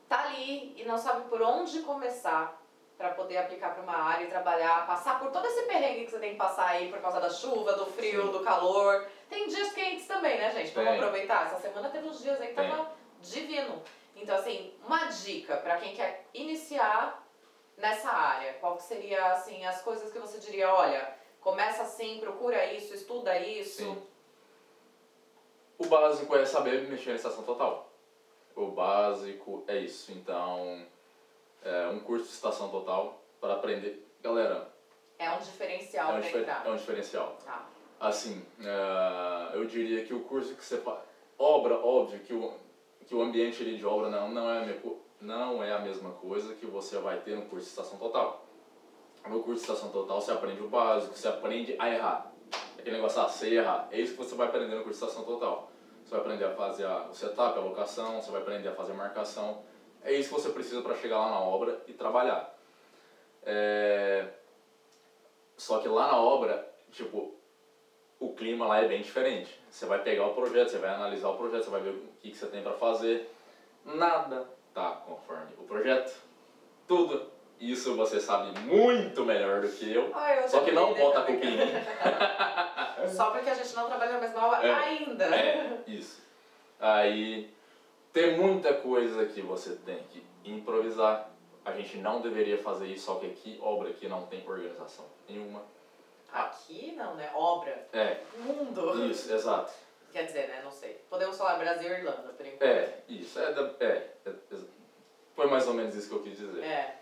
A: tá ali e não sabe por onde começar para poder aplicar para uma área e trabalhar, passar por todo esse perrengue que você tem que passar aí por causa da chuva, do frio, Sim. do calor. Tem dias quentes também, né, gente? Vamos aproveitar. Essa semana teve uns dias aí que tava divino. Então, assim, uma dica para quem quer iniciar nessa área, qual que seria, assim, as coisas que você diria, olha, começa assim, procura isso, estuda isso. Sim.
B: O básico é saber mexer na estação total. O básico é isso. Então, é um curso de estação total para aprender. Galera.
A: É um diferencial
B: é um difer É um diferencial.
A: Tá.
B: Assim, uh, eu diria que o curso que você faz. Obra, óbvio que o, que o ambiente ali de obra não, não, é, não é a mesma coisa que você vai ter no curso de estação total. No curso de estação total você aprende o básico, você aprende a errar. Aquele negócio, ah, você errar. É isso que você vai aprender no curso de estação total. Você vai aprender a fazer a, o setup, a locação, você vai aprender a fazer a marcação é isso que você precisa para chegar lá na obra e trabalhar. É... Só que lá na obra, tipo, o clima lá é bem diferente. Você vai pegar o projeto, você vai analisar o projeto, você vai ver o que, que você tem para fazer. Nada tá conforme o projeto. Tudo isso você sabe muito melhor do que eu.
A: Ah, eu
B: só que não bota a culpa em mim.
A: Só porque a gente não trabalha na mesma obra é, ainda.
B: É, isso. Aí tem muita coisa que você tem que improvisar. A gente não deveria fazer isso, só que aqui, obra aqui não tem organização nenhuma.
A: Aqui não, né? Obra.
B: É.
A: Mundo.
B: Isso, exato.
A: Quer dizer, né? Não sei. Podemos falar Brasil e Irlanda, por enquanto.
B: É, isso. É, é, é, é, foi mais ou menos isso que eu quis dizer.
A: É.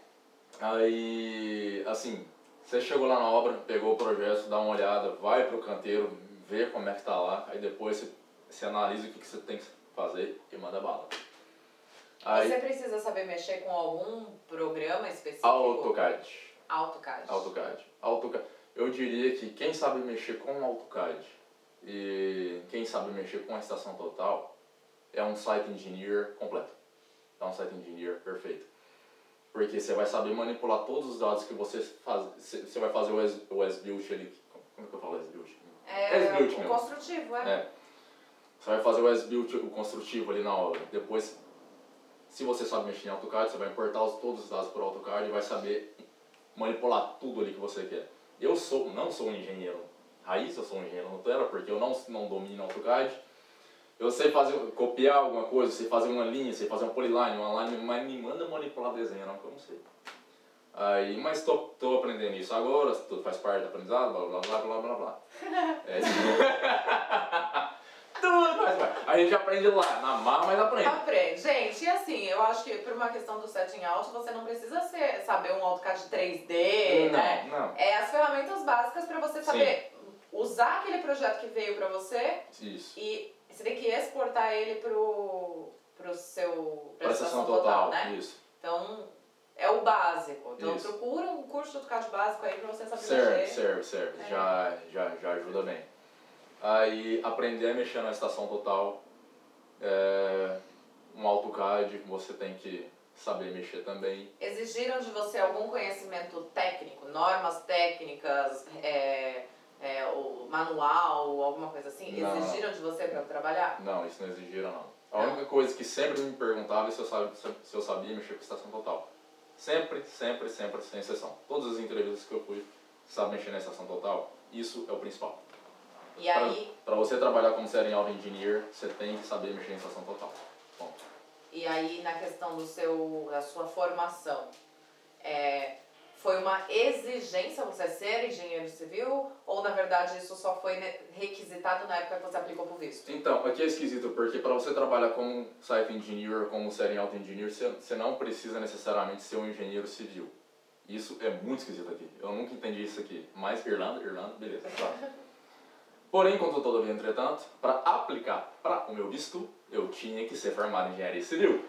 B: Aí, assim, você chegou lá na obra, pegou o projeto, dá uma olhada, vai pro canteiro, vê como é que tá lá, aí depois você, você analisa o que, que você tem que fazer e manda bala.
A: Aí, Você precisa saber mexer com algum programa específico?
B: AutoCAD.
A: AutoCAD.
B: AutoCAD. AutoCAD. Eu diria que quem sabe mexer com AutoCAD e quem sabe mexer com a estação total é um site engineer completo. É um site engineer perfeito. Porque você vai saber manipular todos os dados que você faz. Você vai fazer o S-Build ali. Como é que eu falo S-Build?
A: É, o construtivo, é. é.
B: Você vai fazer o S-Build, o construtivo ali na obra. Depois, se você sabe mexer em AutoCAD, você vai importar os, todos os dados por AutoCAD e vai saber manipular tudo ali que você quer. Eu sou, não sou um engenheiro raiz, eu sou um engenheiro Nutella, porque eu não, não domino AutoCAD. Eu sei fazer, copiar alguma coisa, sei fazer uma linha, sei fazer uma polyline, uma line, mas me manda manipular desenho, não, que eu não sei. Aí, mas estou aprendendo isso agora, tudo faz parte do aprendizado, blá blá blá blá blá blá. É, tudo. a gente aprende lá, na mar, mas aprende.
A: Aprende. Gente, e assim, eu acho que por uma questão do setting out, você não precisa ser, saber um AutoCAD 3D,
B: não,
A: né?
B: Não.
A: É as ferramentas básicas para você saber Sim. usar aquele projeto que veio para você.
B: Isso.
A: E você tem que exportar ele pro pro seu
B: Pra
A: prestação total,
B: total,
A: né?
B: isso.
A: Então, é o básico. Então,
B: Isso.
A: procura um curso de AutoCAD básico aí pra você saber
B: Serve,
A: mexer.
B: serve, serve.
A: É.
B: Já, já, já ajuda bem. Aí, aprender a mexer na estação total. É, um AutoCAD, você tem que saber mexer também.
A: Exigiram de você algum conhecimento técnico, normas técnicas, é, é, o manual, alguma coisa assim?
B: Não.
A: Exigiram de você para trabalhar?
B: Não, isso não exigiram não. A
A: Não.
B: única coisa que sempre me perguntava é se eu, sabia, se eu sabia mexer com estação total. Sempre, sempre, sempre, sem exceção. Todas as entrevistas que eu fui, sabe mexer na estação total? Isso é o principal.
A: E aí,
B: Para você trabalhar como Serial Engineer, você tem que saber mexer em estação total. Ponto.
A: e aí na questão do seu, da sua formação, é, foi uma exigência você ser engenheiro civil ou na verdade isso só foi requisitado na época que você aplicou pro visto?
B: Então, aqui é esquisito, porque para você trabalhar como Site Engineer, como Serial Engineer, você, você não precisa necessariamente ser um engenheiro civil. Isso é muito esquisito aqui. Eu nunca entendi isso aqui. Mas Irlanda, Irlanda, beleza. Tá. Porém, contudo, todavia, entretanto, para aplicar para o meu visto, eu tinha que ser formado em engenharia civil.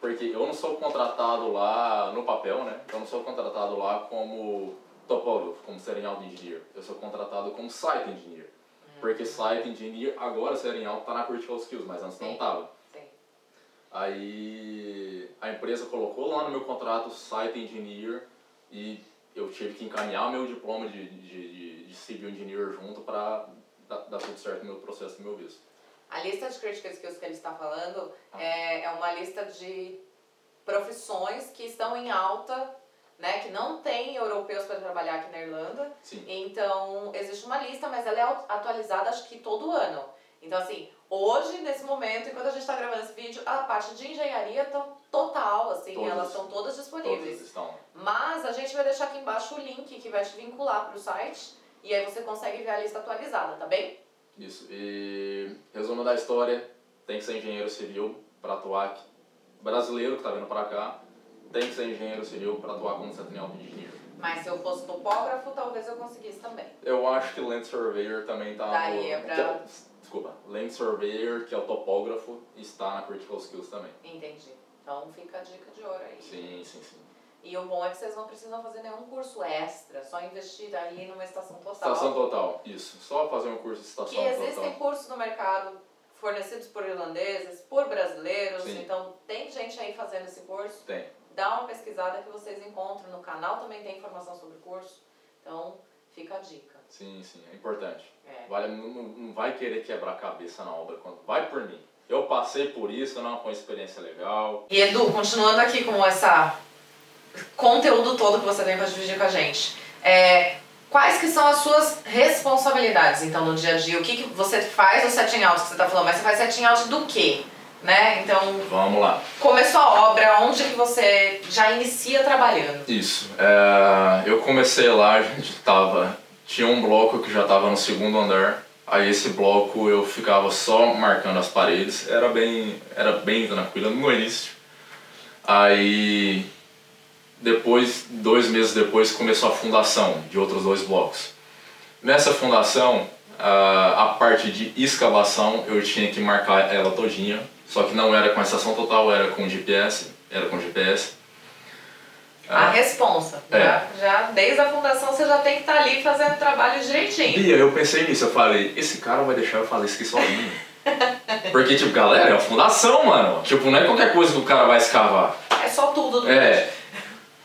B: Porque eu não sou contratado lá no papel, né? Eu não sou contratado lá como topógrafo, como Serial Engineer. Eu sou contratado como Site Engineer. Porque Site Engineer, agora Serial tá na Critical Skills, mas antes não
A: Sim.
B: tava.
A: Sim.
B: Aí a empresa colocou lá no meu contrato Site Engineer e eu tive que encaminhar meu diploma de, de, de, de Civil Engineer junto para dar, dar tudo certo no meu processo do meu visto.
A: A lista de critical skills que ele está falando
B: Ah.
A: é, é uma lista de profissões que estão em alta, né, que não tem europeus para trabalhar aqui na Irlanda.
B: Sim.
A: Então, existe uma lista, mas ela é atualizada acho que todo ano. Então, assim, hoje, nesse momento, enquanto a gente está gravando esse vídeo, a parte de engenharia está total, assim,
B: Todas.
A: elas estão todas disponíveis.
B: estão.
A: Mas a gente vai deixar aqui embaixo o link que vai te vincular para o site e aí você consegue ver a lista atualizada, tá bem?
B: Isso. E resumo da história, tem que ser engenheiro civil para atuar aqui. Brasileiro que está vindo para cá, tem que ser engenheiro civil para atuar como Sentinel Engineer.
A: Mas se eu fosse topógrafo, talvez eu conseguisse também.
B: Eu acho que Land Surveyor também está
A: Daria
B: no...
A: pra-
B: Desculpa, Land Surveyor, que é o topógrafo, está na Critical Skills também.
A: Entendi. Então fica a dica de ouro aí.
B: Sim, sim, sim.
A: E o bom é que vocês não precisam fazer nenhum curso extra, só investir ali numa estação total.
B: Estação total, isso. Só fazer um curso de
A: que
B: estação
A: existem
B: total.
A: cursos no mercado fornecidos por irlandeses, por brasileiros,
B: Sim.
A: então tem gente aí fazendo esse curso.
B: Tem.
A: Dá uma pesquisada que vocês encontram no canal, também tem informação sobre o curso. Então fica a dica.
B: Sim, sim, é importante.
A: É.
B: Vale, não, não não vai querer quebrar a cabeça na obra quando vai por mim. Eu passei por isso, não foi uma experiência legal.
A: E Edu, continuando aqui com essa conteúdo todo que você tem para dividir com a gente, é, quais que são as suas responsabilidades, então, no dia a dia? O que, que você faz o setting out que você está falando, mas você faz setting out do quê? Né? Então,
B: Vamos lá.
A: começou a obra, onde que você já inicia trabalhando?
B: Isso. É, eu comecei lá, a gente tava. Tinha um bloco que já tava no segundo andar. Aí esse bloco eu ficava só marcando as paredes. Era bem, era bem tranquilo no início. Aí depois, dois meses depois, começou a fundação de outros dois blocos. Nessa fundação, a, parte de escavação eu tinha que marcar ela todinha, só que não era com a estação total, era com GPS, era com GPS.
A: A responsa.
B: É.
A: Já, já, desde a fundação você já tem que estar ali fazendo o trabalho direitinho.
B: Bia, eu pensei nisso, eu falei, esse cara vai deixar eu fazer isso aqui sozinho. Porque, tipo, galera, é uma fundação, mano. Tipo, não é qualquer coisa que o cara vai escavar.
A: É só tudo do
B: É.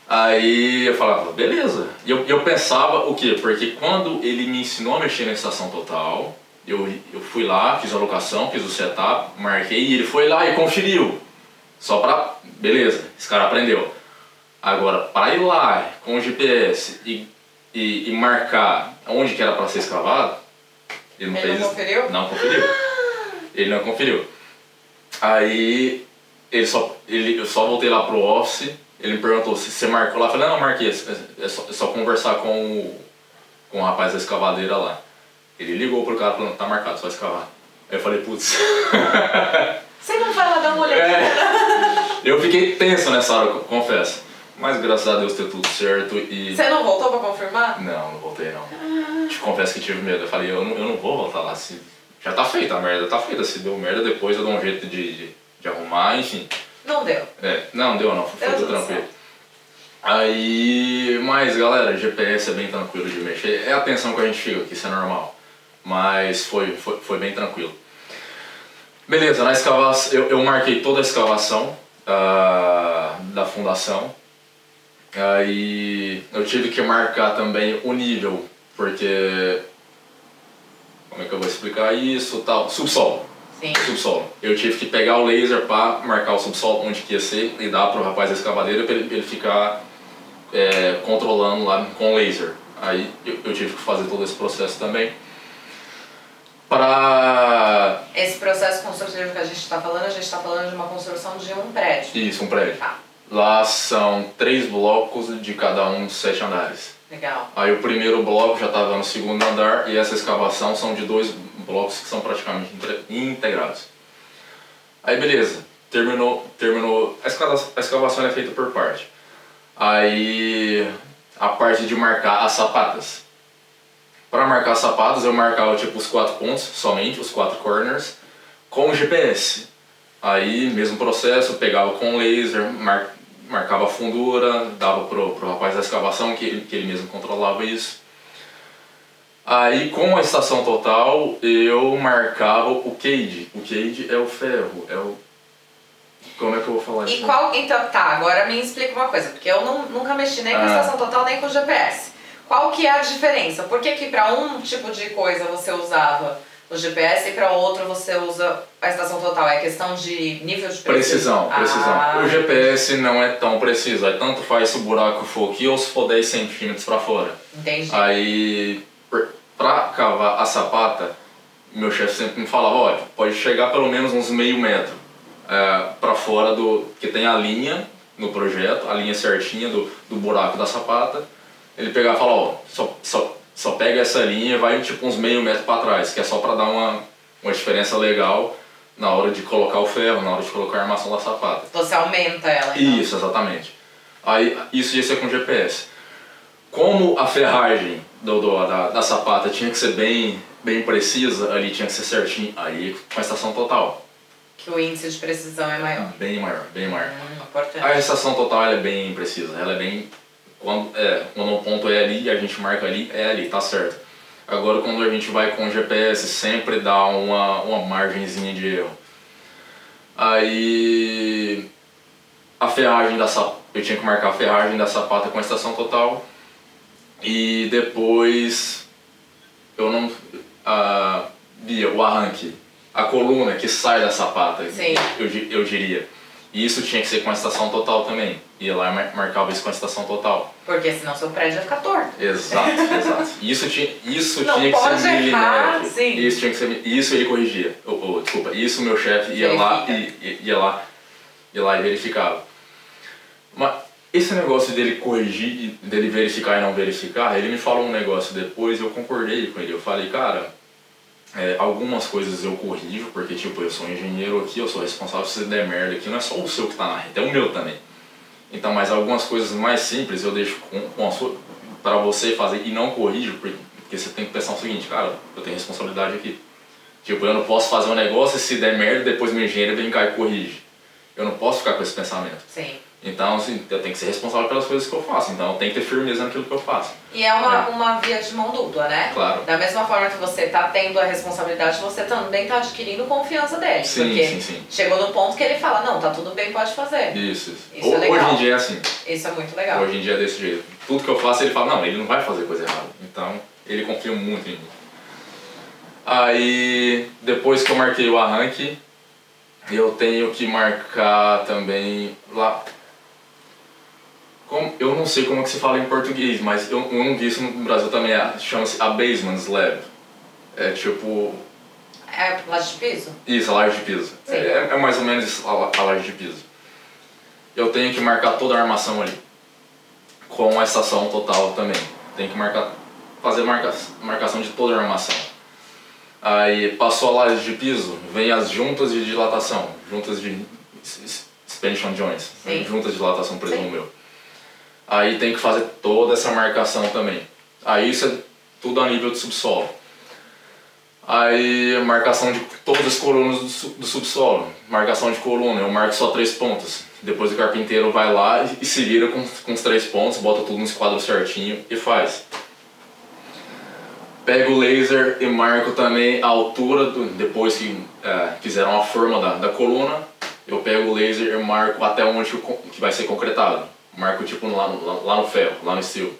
B: Aí eu falava, beleza. E eu, eu pensava o quê? Porque quando ele me ensinou a mexer na estação total, eu, eu fui lá, fiz a locação, fiz o setup, marquei e ele foi lá e conferiu. Só pra. Beleza, esse cara aprendeu. Agora, para ir lá com o GPS e, e, e marcar onde que era para ser escavado, ele não
A: Ele
B: fez.
A: não conferiu?
B: Não conferiu. Ele não conferiu. Aí ele só, ele, eu só voltei lá pro office, ele me perguntou se você marcou lá, eu falei, não, marquei, é, é só, é só conversar com o, com o rapaz da escavadeira lá. Ele ligou pro cara falando, tá marcado, só escavar. Aí eu falei, putz.
A: Você não vai lá dar uma olhada?
B: É. Eu fiquei tenso nessa hora, co- confesso. Mas graças a Deus deu tudo certo e.
A: Você não voltou pra confirmar?
B: Não, não voltei não. Te confesso que tive medo. Eu falei, eu não, eu não vou voltar lá. Se... Já tá feita a merda, tá feita. Se deu merda, depois eu dou um jeito de, de, de arrumar, enfim.
A: Não deu.
B: É, não deu não, foi tudo tranquilo.
A: certo.
B: Aí, mas galera, GPS é bem tranquilo de mexer. É a tensão que a gente fica aqui, isso é normal. Mas foi, foi, foi bem tranquilo. Beleza, na escavação, eu, eu marquei toda a escavação ah, da fundação. Aí eu tive que marcar também o nível, porque. Como é que eu vou explicar isso? Tal, subsolo.
A: Sim.
B: Subsolo. Eu tive que pegar o laser para marcar o subsolo onde que ia ser e dar pro rapaz da escavadeira para ele, ele ficar é, controlando lá com laser. Aí eu, eu tive que fazer todo esse processo também. Para.
A: Esse processo construtivo que a gente está falando, a gente está falando de uma construção de um prédio.
B: Isso, um prédio.
A: Tá,
B: Lá são três blocos de cada um sete andares.
A: legal.
B: Aí o primeiro bloco já estava no segundo andar e essa escavação são de dois blocos que são praticamente integrados. Aí beleza, terminou, terminou. A escava- a escavação é feita por parte. Aí a parte de marcar as sapatas. Para marcar as sapatas eu marcava tipo os quatro pontos, somente os quatro corners, com o GPS. Aí mesmo processo, pegava com laser, mar, marcava a fundura, dava pro, pro rapaz da escavação que, que ele mesmo controlava isso. Aí com a estação total eu marcava o cage. O cage é o ferro, é o. Como é que eu vou falar
A: E
B: isso?
A: qual. Então, tá, agora me explica uma coisa, porque eu não- nunca mexi nem com
B: Ah.
A: estação total nem com GPS. Qual que é a diferença? Por que, que para um tipo de coisa você usava o GPS e para outro você usa a estação total? É questão de nível de precisão?
B: Precisão, precisão.
A: Ah,
B: O GPS não é tão preciso, aí tanto faz se o buraco for aqui ou se for 10 centímetros para fora.
A: Entendi.
B: Aí, pra cavar a sapata, meu chefe sempre me falava, olha, pode chegar pelo menos uns meio metro é, para fora do... que tem a linha no projeto, a linha certinha do, do buraco da sapata. Ele pegava e falava, ó, só, só, só pega essa linha e vai tipo uns meio metro para trás, que é só para dar uma, uma diferença legal na hora de colocar o ferro, na hora de colocar a armação da sapata.
A: Você aumenta ela, então.
B: Isso, exatamente. Aí, isso ia ser com GPS. Como a ferragem do, do- da, da sapata tinha que ser bem, bem precisa, ali tinha que ser certinho, aí com a estação total.
A: Que o índice de precisão é maior.
B: Bem maior, bem maior.
A: Hum, importante.
B: A estação total é bem precisa, ela é bem. Quando, é, quando o ponto é ali e a gente marca ali, é ali, tá certo. Agora quando a gente vai com o GPS, sempre dá uma, uma margenzinha de erro. Aí a ferragem da sapata, eu tinha que marcar a ferragem da sapata com a estação total. E depois eu não. A, Bia, o arranque, a coluna que sai da sapata,
A: Sim.
B: eu, eu diria. E isso tinha que ser com a estação total também. Ia lá e mar- marcava isso com a estação total.
A: Porque senão seu prédio vai ficar torto.
B: Exato, exato. Isso tinha, isso
A: Não
B: tinha que ser
A: errar, sim.
B: Isso tinha que ser. Isso ele corrigia. Desculpa, isso meu chefe ia lá e ia, ia lá, ia lá e verificava. Mas esse negócio dele corrigir, dele verificar e não verificar, ele me falou um negócio depois eu concordei com ele. Eu falei, cara, é, algumas coisas eu corrijo, porque tipo, eu sou um engenheiro aqui, eu sou responsável se der merda aqui, não é só o seu que tá na reta, é o meu também. Então, mas algumas coisas mais simples eu deixo com, com sua, para você fazer e não corrijo, porque, porque você tem que pensar o seguinte, cara, eu tenho responsabilidade aqui. Tipo, eu não posso fazer um negócio e se der merda, depois meu engenheiro vem cá e corrige. Eu não posso ficar com esse pensamento.
A: Sim.
B: Então, assim, eu tenho que ser responsável pelas coisas que eu faço. Então, eu tenho que ter firmeza naquilo que eu faço.
A: E é uma,
B: É.
A: uma via de mão dupla, né?
B: Claro.
A: Da mesma forma que você está tendo a responsabilidade, você também está adquirindo confiança dele.
B: Sim,
A: porque
B: sim, sim.
A: chegou no ponto que ele fala, não, tá tudo bem, pode fazer.
B: Isso, isso.
A: Isso é legal.
B: Hoje em dia é assim.
A: Isso é muito legal.
B: Hoje em dia é desse jeito. Tudo que eu faço, ele fala, não, ele não vai fazer coisa errada. Então, ele confia muito em mim. Aí, depois que eu marquei o arranque, eu tenho que marcar também lá. Como, eu não sei como é que se fala em português, mas eu, eu não vi isso no Brasil também. é- Chama-se a basement slab. É tipo.
A: É laje de piso?
B: Isso, a laje de piso. É, é mais ou menos isso, a, a laje de piso. Eu tenho que marcar toda a armação ali. Com a estação total também. Tenho que marcar, fazer marca, marcação de toda a armação. Aí passou a laje de piso, vem as juntas de dilatação, juntas de expansion joints,
A: Sim.
B: juntas de dilatação, presumo
A: Sim.
B: eu. Aí tem que fazer toda essa marcação também. Aí isso é tudo a nível de subsolo. Aí, marcação de todas as colunas do, su- do subsolo. Marcação de coluna, eu marco só três pontos. Depois o carpinteiro vai lá e, se vira com, com os três pontos, bota tudo no esquadro certinho e faz. Pego o laser e marco também a altura, do, depois que é, fizeram a forma da, da coluna, eu pego o laser e marco até onde que vai ser concretado. Marco tipo lá, no- lá, lá no ferro, lá no steel.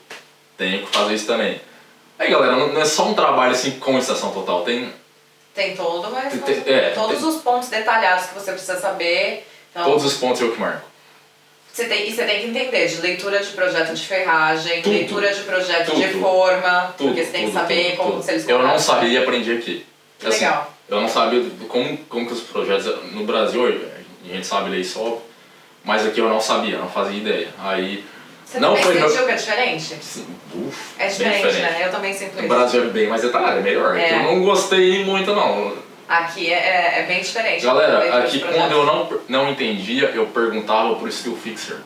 B: Tenho que fazer isso também. Aí galera, não é só um trabalho assim com estação total, tem
A: Tem todo, mas
B: Tem- é,
A: todos
B: tem-
A: os pontos detalhados que você precisa saber. Então,
B: todos os pontos eu que marco.
A: Você tem, e você tem que entender de leitura de projeto de ferragem,
B: Tudo.
A: leitura de projeto de
B: Tudo.
A: forma,
B: Tudo,
A: porque você tem que saber como
B: tudo.
A: se eles
B: Eu não sabia e aprendi aqui. Assim,
A: legal.
B: Eu não sabia como, como que os projetos no Brasil, a gente sabe ler óbvio, mas aqui eu não sabia, não fazia ideia. Aí,
A: Você
B: não foi
A: sentiu
B: meu-
A: que é diferente?
B: assim, uf,
A: É
B: bem
A: diferente, né? Eu também sinto isso.
B: Brasil é bem mais detalhado, é melhor.
A: É.
B: Eu não gostei muito não.
A: Aqui é, é, é bem diferente.
B: Galera, aqui quando eu não, não entendia, eu perguntava pro Steel Fixer.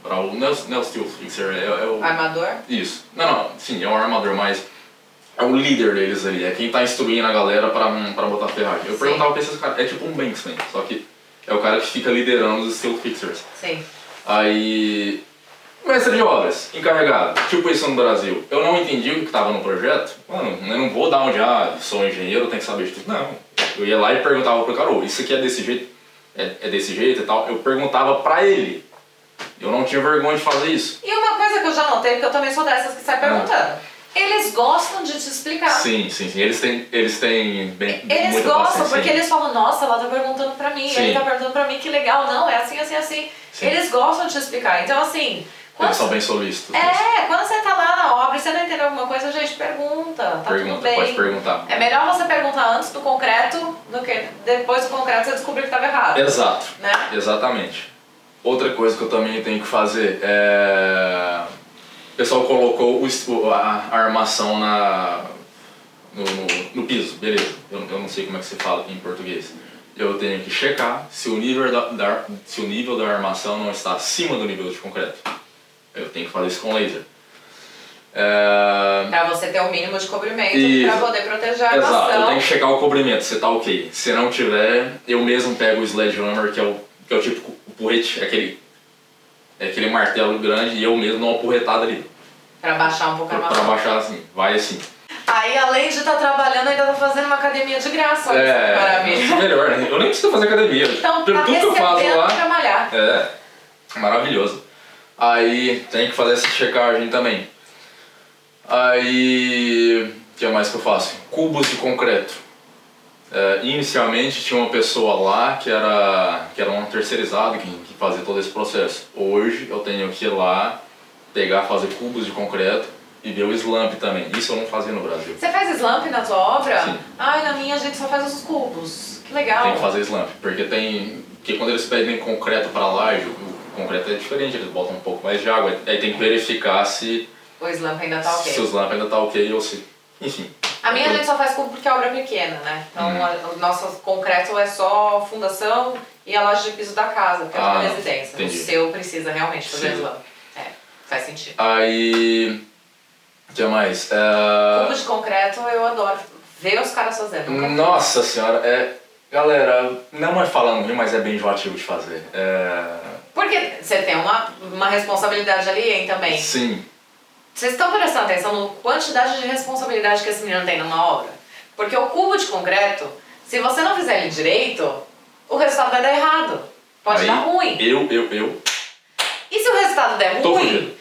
B: Pra o, não, é o- não é o Steel Fixer, é, é o...
A: Armador?
B: Isso. Não, não, sim, é um armador, mas é o líder deles ali, é quem tá instruindo a galera pra, pra botar ferragem. Eu
A: Sim.
B: perguntava pra esses caras, é tipo um Banksman, só que é o cara que fica liderando os Steel Fixers.
A: Sim.
B: Aí, mestre de obras, encarregado, tipo isso no Brasil. Eu não entendi o que estava no projeto. Mano, eu não vou dar onde, ah, sou engenheiro, tenho que saber de tudo. Não. Eu ia lá e perguntava pro cara, "Ô, isso aqui é desse jeito, é, é desse jeito e tal. Eu perguntava pra ele. Eu não tinha vergonha de fazer isso.
A: E uma coisa que eu já notei, porque eu também sou dessas que sai perguntando. Eles gostam de te explicar.
B: Sim, sim, sim. Eles têm, eles têm bem,
A: Eles gostam, porque eles falam, nossa, ela tá perguntando pra mim,
B: Sim.
A: ele tá perguntando pra mim, que legal, não, é assim, assim, assim.
B: Sim.
A: Eles gostam de te explicar. Então, assim, quando,
B: Eles são bem solícitos.
A: é, quando você tá lá na obra e você não entendeu alguma coisa, gente, pergunta, tá tudo
B: Pergunta,
A: bem.
B: pode perguntar.
A: É melhor você perguntar antes do concreto do que depois do concreto você descobrir que estava errado.
B: Exato.
A: Né?
B: Exatamente. Outra coisa que eu também tenho que fazer é. O pessoal colocou o a a armação na, no, no, no piso, beleza. Eu, eu não sei como é que se fala em português. Eu tenho que checar se o, nível da, da- se o nível da armação não está acima do nível de concreto. Eu tenho que fazer isso com laser. É,
A: Pra você ter o mínimo de cobrimento
B: Isso.
A: pra poder proteger a
B: Exato, eu
A: armação.
B: tenho que checar o cobrimento, se tá ok. Se não tiver, eu mesmo pego o sledgehammer, que é o, que é o tipo o porrete, aquele, é aquele martelo grande, e eu mesmo dou uma porretada ali.
A: Pra baixar um pouco a
B: Pra, pra baixar assim, vai assim.
A: Aí, além de estar trabalhando, ainda tá fazendo uma academia de graça.
B: É,
A: maravilha.
B: melhor, né? Eu nem preciso fazer academia.
A: Então,
B: Tudo
A: tá
B: que eu faço lá.
A: pra malhar.
B: É, maravilhoso. Aí tem que fazer essa checagem também. Aí, o que mais que eu faço? Cubos de concreto. É, inicialmente tinha uma pessoa lá que era, que era um terceirizado que, que fazia todo esse processo. Hoje eu tenho que ir lá, pegar, fazer cubos de concreto e ver o slump também. Isso eu não fazia no Brasil.
A: Você faz slump na sua obra?
B: Sim.
A: Ai, na minha a gente só faz os cubos. Que legal.
B: Tem que fazer slump, porque tem. Porque quando eles pedem concreto para laje, o concreto é diferente, eles botam um pouco mais de água. Aí tem que verificar se,
A: O slump ainda tá ok.
B: se o slump ainda tá ok ou se. Enfim.
A: A minha a gente só faz cubo porque a obra é pequena, né? Então
B: Hum.
A: a- o nosso concreto é só fundação e a laje de piso da casa, porque é uma
B: Ah,
A: residência.
B: entendi.
A: O seu precisa realmente fazer slump. É, faz sentido.
B: Aí. O que mais? É,
A: Cubo de concreto eu adoro ver os caras fazendo.
B: Nossa senhora, é. Galera, não é falando ruim, mas é bem enjoativo de fazer. É,
A: Porque você tem uma, uma responsabilidade ali, hein, também.
B: Sim,
A: Vocês estão prestando atenção na quantidade de responsabilidade que esse menino tem numa obra? Porque o cubo de concreto, se você não fizer ele direito, o resultado vai dar errado. Pode
B: Aí,
A: dar ruim.
B: eu, eu, eu.
A: E se o resultado der
B: Tô
A: ruim,
B: fugindo.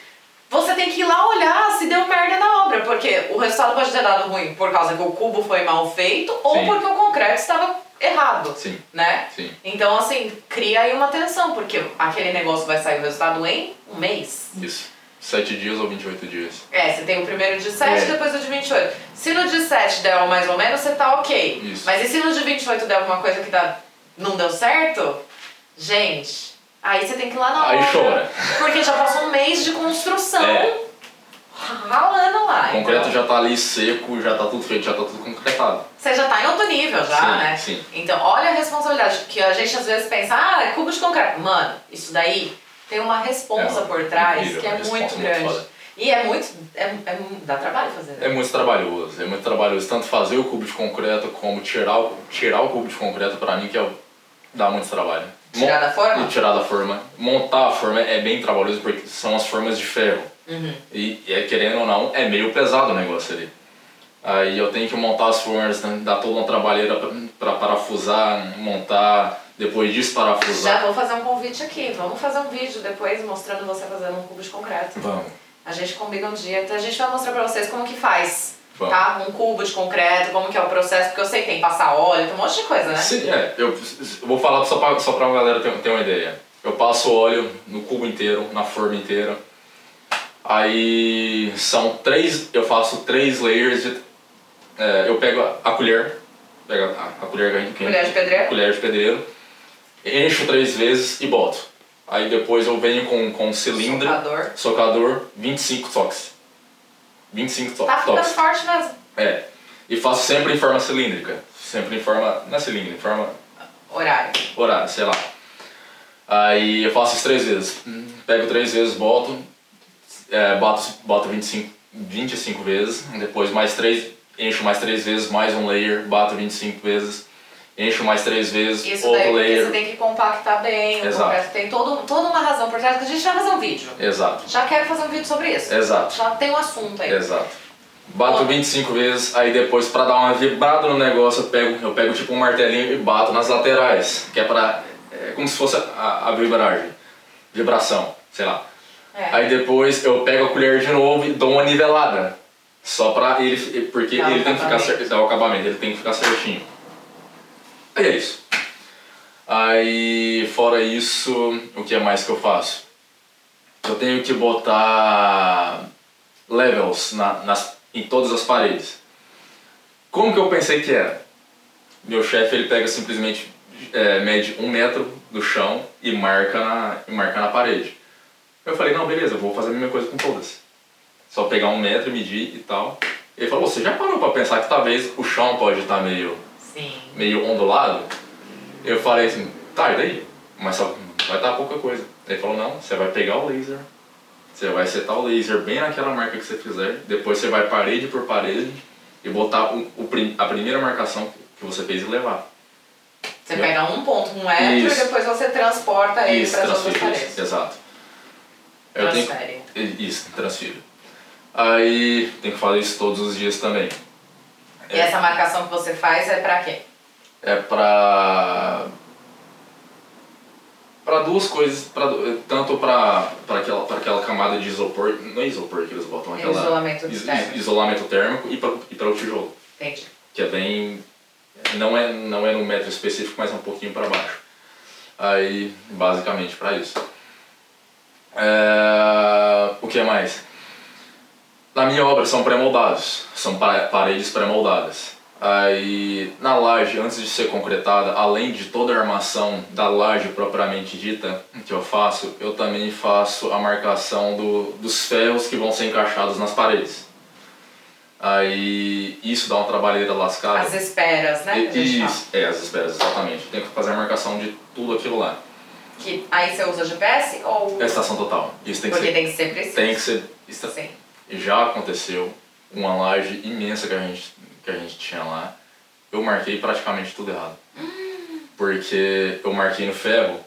A: você tem que ir lá olhar se deu merda na obra. Porque o resultado pode ter dado ruim por causa que o cubo foi mal feito ou
B: Sim.
A: porque o concreto estava errado.
B: Sim,
A: Né?
B: sim.
A: Então, assim, cria aí uma tensão, porque aquele negócio vai sair o resultado em um mês.
B: Isso. 7 dias ou 28 dias.
A: É, você tem o primeiro de 7
B: É.
A: depois o de 28. Se no de 7 der mais ou menos, você tá ok.
B: Isso.
A: Mas e se no de 28 der alguma coisa que dá, não deu certo? Gente, aí você tem que ir lá na
B: Aí
A: obra.
B: chora.
A: Porque já passou um mês de construção
B: É.
A: ralando lá.
B: O concreto
A: então.
B: já tá ali seco, já tá tudo feito, já tá tudo concretado.
A: Você já tá em outro nível já,
B: Sim,
A: né?
B: sim.
A: Então, olha a responsabilidade. Que a gente às vezes pensa, ah, é cubo de concreto. Mano, isso daí tem uma responsa
B: É,
A: por trás
B: incrível,
A: que é muito
B: muito
A: grande.
B: foda.
A: E é muito. É, é, dá trabalho fazer. Né?
B: É muito trabalhoso, é muito trabalhoso. Tanto fazer o cubo de concreto como tirar o, tirar o cubo de concreto pra mim que é dá muito trabalho.
A: Tirar da forma?
B: E tirar da forma. Montar a forma é bem trabalhoso porque são as formas de ferro.
A: Uhum.
B: E, e é, querendo ou não, é meio pesado o negócio ali. Aí eu tenho que montar as formas, né, dar toda uma trabalheira pra, pra parafusar, montar, depois disso parafusar.
A: Já vou fazer um convite aqui. Vamos fazer um vídeo depois mostrando você fazendo um cubo de concreto.
B: Vamos.
A: A gente combina um dia, então a gente vai mostrar pra vocês como que faz.
B: Vamos.
A: Tá? Um cubo de concreto, como que é o processo, porque eu sei que tem que passar óleo, tem um monte de coisa, né?
B: Sim, é. Eu, eu vou falar só pra, só pra galera ter, ter uma ideia. Eu passo óleo no cubo inteiro, na forma inteira. Aí são três, eu faço três layers de. É, eu pego a colher, pego a, a colher, que-
A: Colher de pedreiro.
B: colher de pedreiro, encho três vezes e boto. Aí depois eu venho com, com um cilindro,
A: Socador.
B: socador, 25 toques. 25 to
A: Tá ficando
B: toques.
A: forte mesmo.
B: É. E faço sempre em forma cilíndrica. Sempre em forma. Não é cilíndrica, em forma
A: Horário.
B: horária, sei lá. Aí eu faço isso três vezes. Pego três vezes, boto, é, boto, boto 25, 25 vezes, depois mais três, encho mais três vezes, mais um layer, bato 25 vezes, encho mais três vezes,
A: Isso
B: outro
A: daí
B: layer.
A: você tem que compactar bem,
B: Exato.
A: tem todo, toda uma razão por trás, que a gente vai fazer um vídeo.
B: Exato,
A: Já quero fazer um vídeo sobre isso.
B: exato,
A: Já tem um assunto aí.
B: exato. Bato
A: Bom.
B: 25 vezes, aí depois pra dar uma vibrada no negócio eu pego, eu pego tipo um martelinho e bato nas laterais, que é pra. É como se fosse a, a vibragem. Vibração, sei lá.
A: É.
B: Aí depois eu pego a colher de novo e dou uma nivelada. Só pra ele. Porque
A: Dá
B: ele tem que ficar certo. Dá o acabamento, ele tem que ficar certinho. Aí é isso. Aí fora isso, o que é mais que eu faço? Eu tenho que botar levels na, nas, em todas as paredes. Como que eu pensei que era? Meu chefe ele pega simplesmente é, mede um metro do chão e marca na, e marca na parede. Eu falei, não, beleza, eu vou fazer a mesma coisa com todas. Só pegar um metro, medir e tal. Ele falou, você já parou pra pensar que talvez o chão pode estar meio,
A: Sim.
B: meio ondulado? Eu falei assim, tá, e daí? Mas só vai estar pouca coisa. Ele falou, não, você vai pegar o laser, você vai setar o laser bem naquela marca que você fizer, depois você vai parede por parede e botar o, o a primeira marcação que você fez e levar.
A: Você pega um ponto, um metro,
B: Isso.
A: e depois você transporta ele para as outras paredes.
B: exato. Eu tenho-
A: Transfere.
B: Isso, transfiro. Aí tem que fazer isso todos os dias também.
A: E essa marcação que você faz é pra quê?
B: É pra. Pra duas coisas, pra, tanto pra, pra, aquela, pra aquela camada de isopor, não é isopor que eles botam, aquela.
A: Isolamento
B: is-
A: térmico.
B: isolamento térmico e pra, e pra o tijolo,
A: Entendi.
B: que é bem. Não é, não é no metro específico, mas é um pouquinho para baixo. Aí, basicamente, para isso. É, o que mais? Na minha obra são pré-moldados, são pa- paredes pré-moldadas. Aí, na laje, antes de ser concretada, além de toda a armação da laje propriamente dita que eu faço, eu também faço a marcação do, dos ferros que vão ser encaixados nas paredes. Aí, isso dá uma trabalheira lascada.
A: As esperas, né? fala.
B: Isso, é, as esperas, exatamente. Tem que fazer a marcação de tudo aquilo lá.
A: Que aí você usa GPS ou.
B: É estação total. Isso tem que
A: Porque
B: ser.
A: tem que ser preciso.
B: Tem que ser. esta-
A: Sim.
B: Já aconteceu uma laje imensa que a gente, que a gente tinha lá. Eu marquei praticamente tudo errado. Porque eu marquei no ferro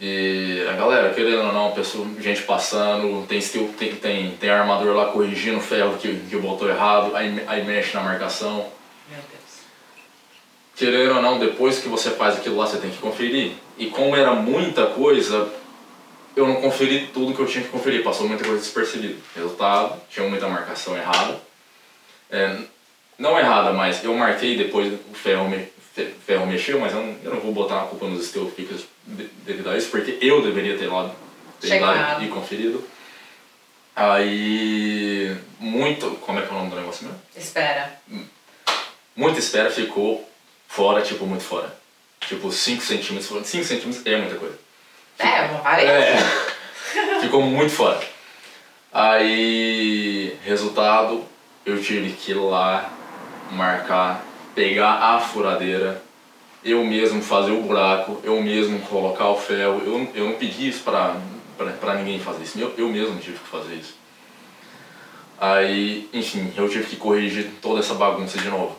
B: e a galera, querendo ou não, pessoa, gente passando, tem, steel, tem, tem, tem armador lá corrigindo o ferro que, que botou errado, aí, aí mexe na marcação.
A: Meu Deus.
B: querendo ou não, depois que você faz aquilo lá, você tem que conferir. E como era muita coisa, eu não conferi tudo que eu tinha que conferir, passou muita coisa despercebida. Resultado, tinha muita marcação errada. É, não errada, mas eu marquei depois o ferro, me, fe- ferro mexeu, mas eu não, eu não vou botar a culpa nos de- devido a isso, porque eu deveria ter lá, ter e conferido. Aí, muito, como é que é o nome do negócio mesmo?
A: Espera.
B: muita espera ficou fora, tipo, muito fora. Tipo, 5 centímetros fora. 5 centímetros é muita coisa.
A: É, uma parede.
B: É. ficou muito fora. Aí, resultado, eu tive que ir lá, marcar, pegar a furadeira, eu mesmo fazer o buraco, eu mesmo colocar o ferro. Eu, eu não pedi isso pra, pra, pra ninguém fazer isso. Eu, eu mesmo tive que fazer isso. Aí, enfim, eu tive que corrigir toda essa bagunça de novo.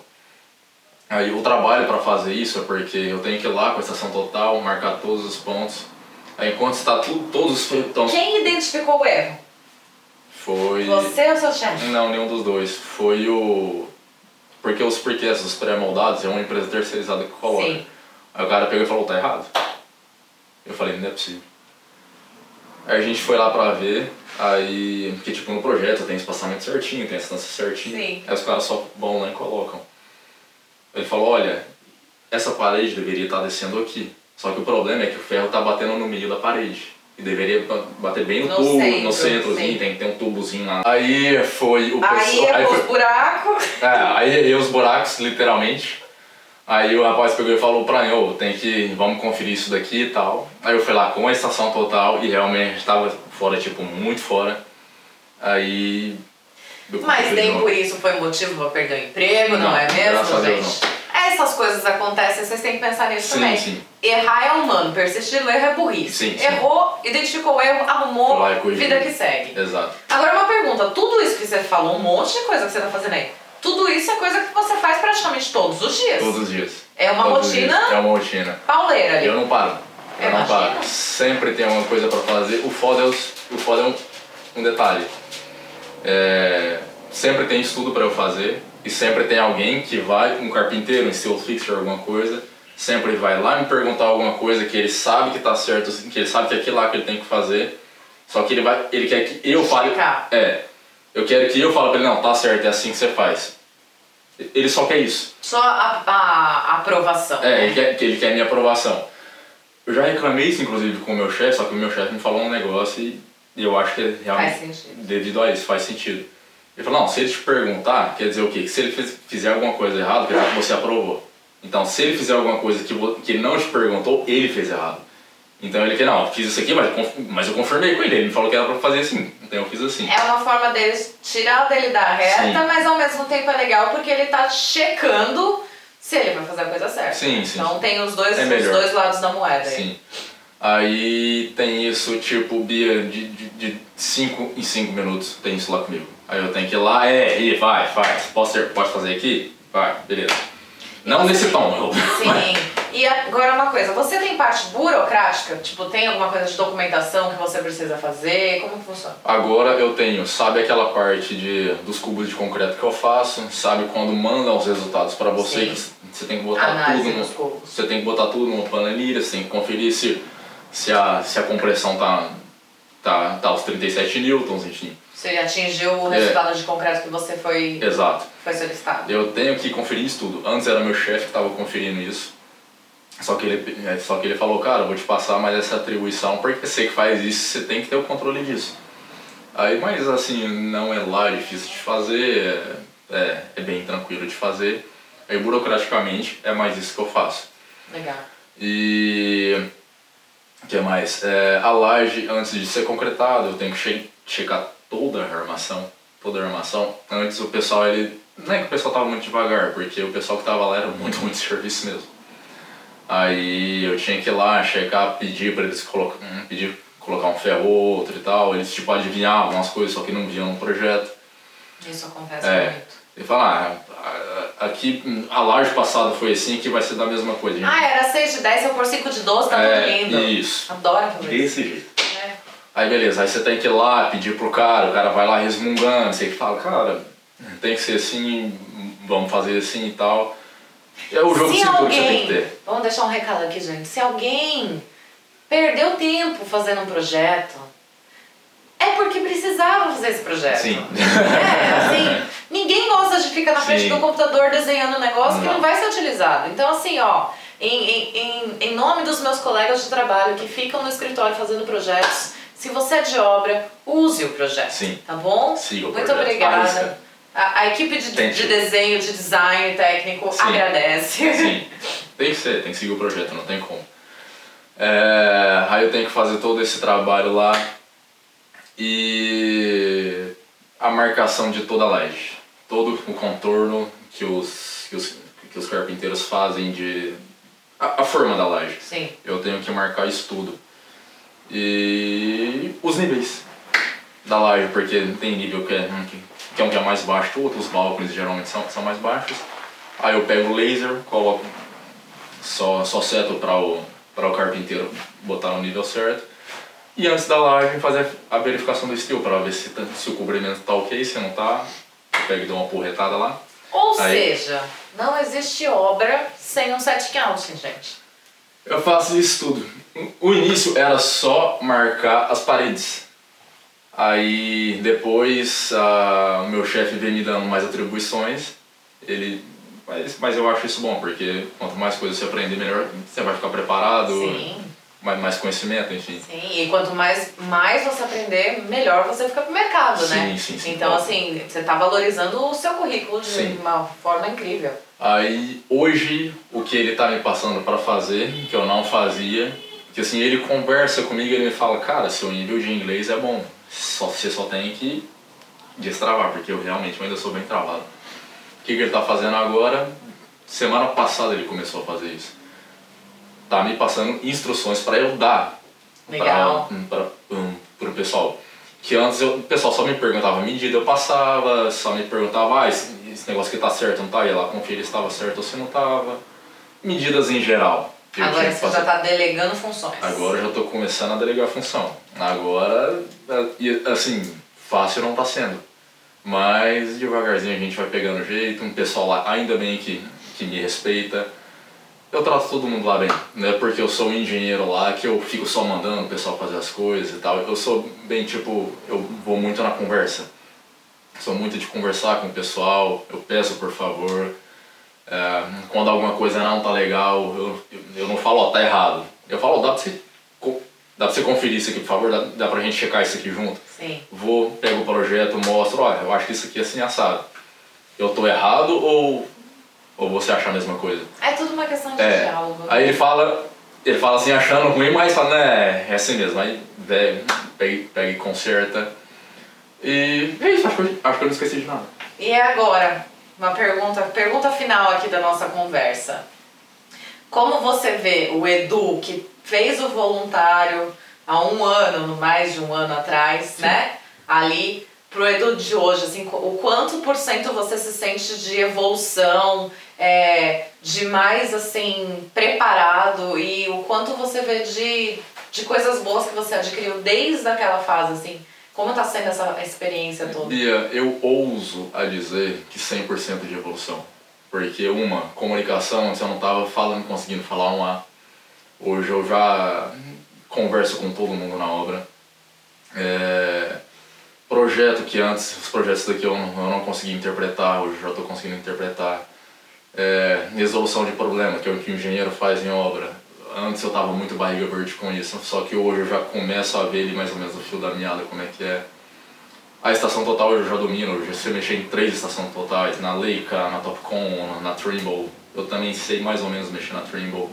B: Aí o trabalho para fazer isso é porque eu tenho que ir lá com a estação total, marcar todos os pontos. Aí enquanto está tudo, todos os então,
A: Quem identificou o erro?
B: Foi.
A: Você ou seu chefe?
B: Não, nenhum dos dois. Foi o. Porque os porquês dos pré-moldados é uma empresa terceirizada que coloca.
A: Sim.
B: Aí o cara pegou e falou, tá errado. Eu falei, não é possível. Aí a gente foi lá pra ver, aí. Porque tipo no projeto tem espaçamento certinho, tem a distância certinha.
A: Sim.
B: Aí os caras só vão lá e colocam. Ele falou, olha, essa parede deveria estar descendo aqui. Só que o problema é que o ferro tá batendo no meio da parede. E deveria ba- bater bem no,
A: No
B: tubo,
A: centro,
B: no centrozinho,
A: sim.
B: tem que ter um tubozinho lá. Aí foi o
A: Aí
B: pessoal.
A: é
B: foi-
A: os buracos.
B: é, aí errei os buracos, literalmente. Aí o rapaz pegou e falou pra mim, ô, tem que, vamos conferir isso daqui e tal. Aí eu fui lá com a estação total e realmente estava fora, tipo, muito fora. Aí...
A: Mas nem por isso foi motivo pra perder o emprego, não,
B: Não,
A: é mesmo,
B: Deus,
A: gente? Essas coisas acontecem, vocês têm que pensar nisso
B: Sim,
A: também.
B: sim.
A: Errar é humano, persistir no erro é burrice.
B: Sim.
A: Errou, identificou o erro, arrumou,
B: corrigiu.
A: vida que segue.
B: Exato.
A: Agora uma pergunta, tudo isso que você falou, um monte de coisa que você tá fazendo aí, tudo isso é coisa que você faz praticamente todos os dias.
B: Todos os dias.
A: É uma
B: Todos os
A: rotina.
B: É uma rotina.
A: pauleira ali.
B: Eu não paro. Eu não
A: Imagino.
B: paro. Sempre tem alguma coisa pra fazer. O foda é, os- o foda é um, um detalhe. É, sempre tem estudo pra eu fazer e sempre tem alguém que vai, um carpinteiro, um steel fixer, alguma coisa, sempre vai lá me perguntar alguma coisa que ele sabe que tá certo, que ele sabe que é aquilo lá que ele tem que fazer, só que ele vai, ele quer que eu fale, é, eu quero que eu fale pra ele, não, tá certo, é assim que você faz. Ele só quer isso.
A: Só a, a- a aprovação.
B: É, ele quer, que ele quer minha aprovação. Eu já reclamei isso, inclusive, com o meu chefe, só que o meu chefe me falou um negócio e, eu acho que é realmente,
A: Faz sentido.
B: devido a isso, faz sentido. Ele falou, não, se ele te perguntar, quer dizer o quê? Que se ele fiz- fizer alguma coisa errada, quer dizer que você aprovou. Então, se ele fizer alguma coisa que, que ele não te perguntou, ele fez errado. Então ele quer, não, eu fiz isso aqui, mas, mas eu confirmei com ele, ele me falou que era pra fazer assim, então eu fiz assim.
A: É uma forma deles tirar dele da reta,
B: Sim.
A: mas ao mesmo tempo é legal porque ele tá checando se ele vai fazer a coisa certa.
B: Sim, sim.
A: Então tem os dois,
B: É
A: os dois lados da moeda. aí.
B: Sim. Aí tem isso, tipo, Bia, de 5 de cinco em 5 minutos, tem isso lá comigo. Aí eu tenho que ir lá, é, e vai, faz. Posso ser, pode fazer aqui? Vai, beleza. Não nesse tom, eu.
A: Sim. E agora uma coisa, você tem parte burocrática? Tipo, tem alguma coisa de documentação que você precisa fazer? Como funciona?
B: Agora eu tenho, sabe aquela parte de, dos cubos de concreto que eu faço? Sabe quando mandam os resultados pra você? Você tem que botar
A: Análise
B: tudo no. Você tem que botar tudo numa planilha, você tem que conferir se, se, a, se a compressão tá, tá, tá aos 37 newtons, enfim.
A: Você atingiu o
B: É.
A: resultado de concreto que você foi,
B: Exato.
A: foi solicitado.
B: Eu tenho que conferir isso tudo. Antes era meu chefe que estava conferindo isso. Só que, ele, é, só que ele falou, cara, eu vou te passar mais essa atribuição porque você que faz isso, você tem que ter o controle disso. Aí, mas assim, não é lá difícil de fazer, é, é, é bem tranquilo de fazer. Aí, burocraticamente, é mais isso que eu faço.
A: Legal.
B: E que mais? É, a laje, antes de ser concretado, eu tenho que che checar toda a armação. Toda a armação. Antes o pessoal, ele. Não é que o pessoal tava muito devagar, porque o pessoal que tava lá era muito, muito serviço mesmo. Aí eu tinha que ir lá, checar, pedir pra eles colocar, hum, pedir colocar um ferro ou outro e tal. Eles tipo adivinhavam as coisas, só que não viam no projeto.
A: Isso acontece
B: É.
A: muito.
B: Ele fala, ah, a- aqui a laje passada foi assim, aqui vai ser da mesma coisa. gente.
A: Ah, era 6 de 10, eu por 5 de 12, tá tudo
B: é,
A: lindo.
B: isso.
A: Adoro fazer isso.
B: Desse jeito.
A: É.
B: Aí beleza, aí você tem que ir lá pedir pro cara, o cara vai lá resmungando, você que fala, cara, tem que ser assim, vamos fazer assim e tal. É o jogo de
A: Se
B: cintura que você tem
A: alguém,
B: que ter.
A: vamos deixar um recado aqui, gente. Se alguém perdeu tempo fazendo um projeto, é porque precisava fazer esse projeto.
B: Sim.
A: É, assim, ninguém gosta de ficar na frente
B: Sim.
A: do computador desenhando um negócio que
B: Não.
A: não vai ser utilizado. Então, assim, ó, em, em, em, nome dos meus colegas de trabalho que ficam no escritório fazendo projetos, se você é de obra, use o projeto.
B: Sim.
A: Tá bom?
B: Siga o
A: Muito
B: projeto.
A: obrigada. A, a equipe de, de desenho, de design técnico
B: Sim.
A: agradece.
B: Sim, tem que ser, tem que seguir o projeto, não tem como. É, aí eu tenho que fazer todo esse trabalho lá e a marcação de toda a laje, todo o contorno que os, que os, que os carpinteiros fazem de. A, a forma da laje.
A: Sim.
B: Eu tenho que marcar isso tudo. E os níveis da laje, porque tem nível que é, que é um que é mais baixo que o outro, os balcões geralmente são, são mais baixos. Aí eu pego o laser, coloco, só, só seto para o, para o carpinteiro botar no nível certo. E antes da laje fazer a verificação do steel para ver se, tá- se o cobrimento tá ok, se não tá. Eu pego e dou uma porretada lá.
A: Ou
B: Aí-
A: seja, não existe obra sem um setting out, gente.
B: Eu faço isso tudo. O início era só marcar as paredes. Aí depois ah, o meu chefe veio me dando mais atribuições. Ele, mas, mas eu acho isso bom, porque quanto mais coisas você aprender, melhor você vai ficar preparado,
A: Sim,
B: mais, mais conhecimento, enfim.
A: sim. E quanto mais, mais você aprender, melhor você fica pro mercado, né?
B: Sim, sim, sim.
A: Então, assim, você tá valorizando o seu currículo de
B: Sim.
A: uma forma incrível.
B: Aí hoje o que ele tá me passando para fazer, que eu não fazia, que assim, ele conversa comigo e ele me fala, cara, seu nível de inglês é bom, só, você só tem que destravar, porque eu realmente ainda sou bem travado. O que, que ele tá fazendo agora? Semana passada ele começou a fazer isso. Tá me passando instruções para eu dar
A: Legal.
B: para um, pro pessoal. Que antes eu, o pessoal só me perguntava medida, eu passava, só me perguntava, ah, esse, esse negócio aqui tá certo, não tá? Ia lá conferir se estava certo ou se não tava. Medidas em geral.
A: Agora você já tá delegando funções.
B: Agora eu já tô começando a delegar função. Agora, e, assim, fácil não tá sendo. Mas devagarzinho a gente vai pegando jeito, um pessoal lá ainda bem que, que me respeita. Eu trato todo mundo lá bem, não é porque eu sou um engenheiro lá que eu fico só mandando o pessoal fazer as coisas e tal. Eu sou bem tipo, eu vou muito na conversa. Sou muito de conversar com o pessoal, eu peço por favor. É, quando alguma coisa não tá legal, eu, eu não falo, ó, tá errado. Eu falo, ó, dá pra você, dá pra você conferir isso aqui, por favor? Dá, dá pra gente checar isso aqui junto?
A: Sim.
B: Vou, pego o projeto, mostro, olha, eu acho que isso aqui é assim assado. Eu tô errado ou, ou você acha a mesma coisa?
A: É tudo uma questão de
B: É.
A: diálogo.
B: Aí ele fala, ele fala assim, achando ruim, mas fala, né, é assim mesmo. Aí pega, pega e conserta. E é isso, acho que, eu, acho que eu não esqueci de nada.
A: E agora, uma pergunta, pergunta final aqui da nossa conversa. Como você vê o Edu, que fez o voluntário há um ano, no mais de um ano atrás, né? Ali, pro Edu de hoje, assim, o quanto por cento você se sente de evolução, é, de mais, assim, preparado e o quanto você vê de, de coisas boas que você adquiriu desde aquela fase, assim. Como tá sendo essa experiência toda?
B: Bia, eu ouso a dizer que 100% de evolução. Porque uma, comunicação, antes eu não tava falando, conseguindo falar um A. Hoje eu já converso com todo mundo na obra. É, projeto que antes, os projetos daqui eu não, eu não conseguia interpretar, hoje já estou conseguindo interpretar. É, resolução de problema, que é o que o engenheiro faz em obra. Antes eu tava muito barriga verde com isso, só que hoje eu já começo a ver ali mais ou menos o fio da meada, como é que é. A estação total eu já domino, já sei mexer em três estações totais, na Leica, na Topcon, na Trimble. Eu também sei mais ou menos mexer na Trimble.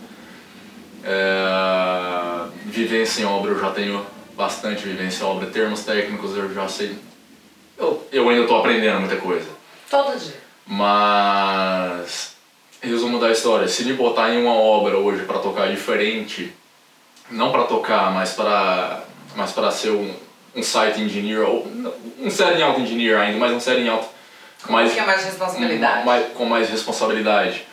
B: É, vivência em obra eu já tenho bastante vivência em obra. Termos técnicos eu já sei. Eu, eu ainda estou aprendendo muita coisa.
A: Todo dia.
B: Mas, resumo da história, se me botar em uma obra hoje para tocar diferente, não para tocar, mas para mas para ser um, um site engineer, ou um setting out engineer ainda, mas um setting out
A: Com
B: mais,
A: mais de responsabilidade.
B: um- mais- com mais responsabilidade,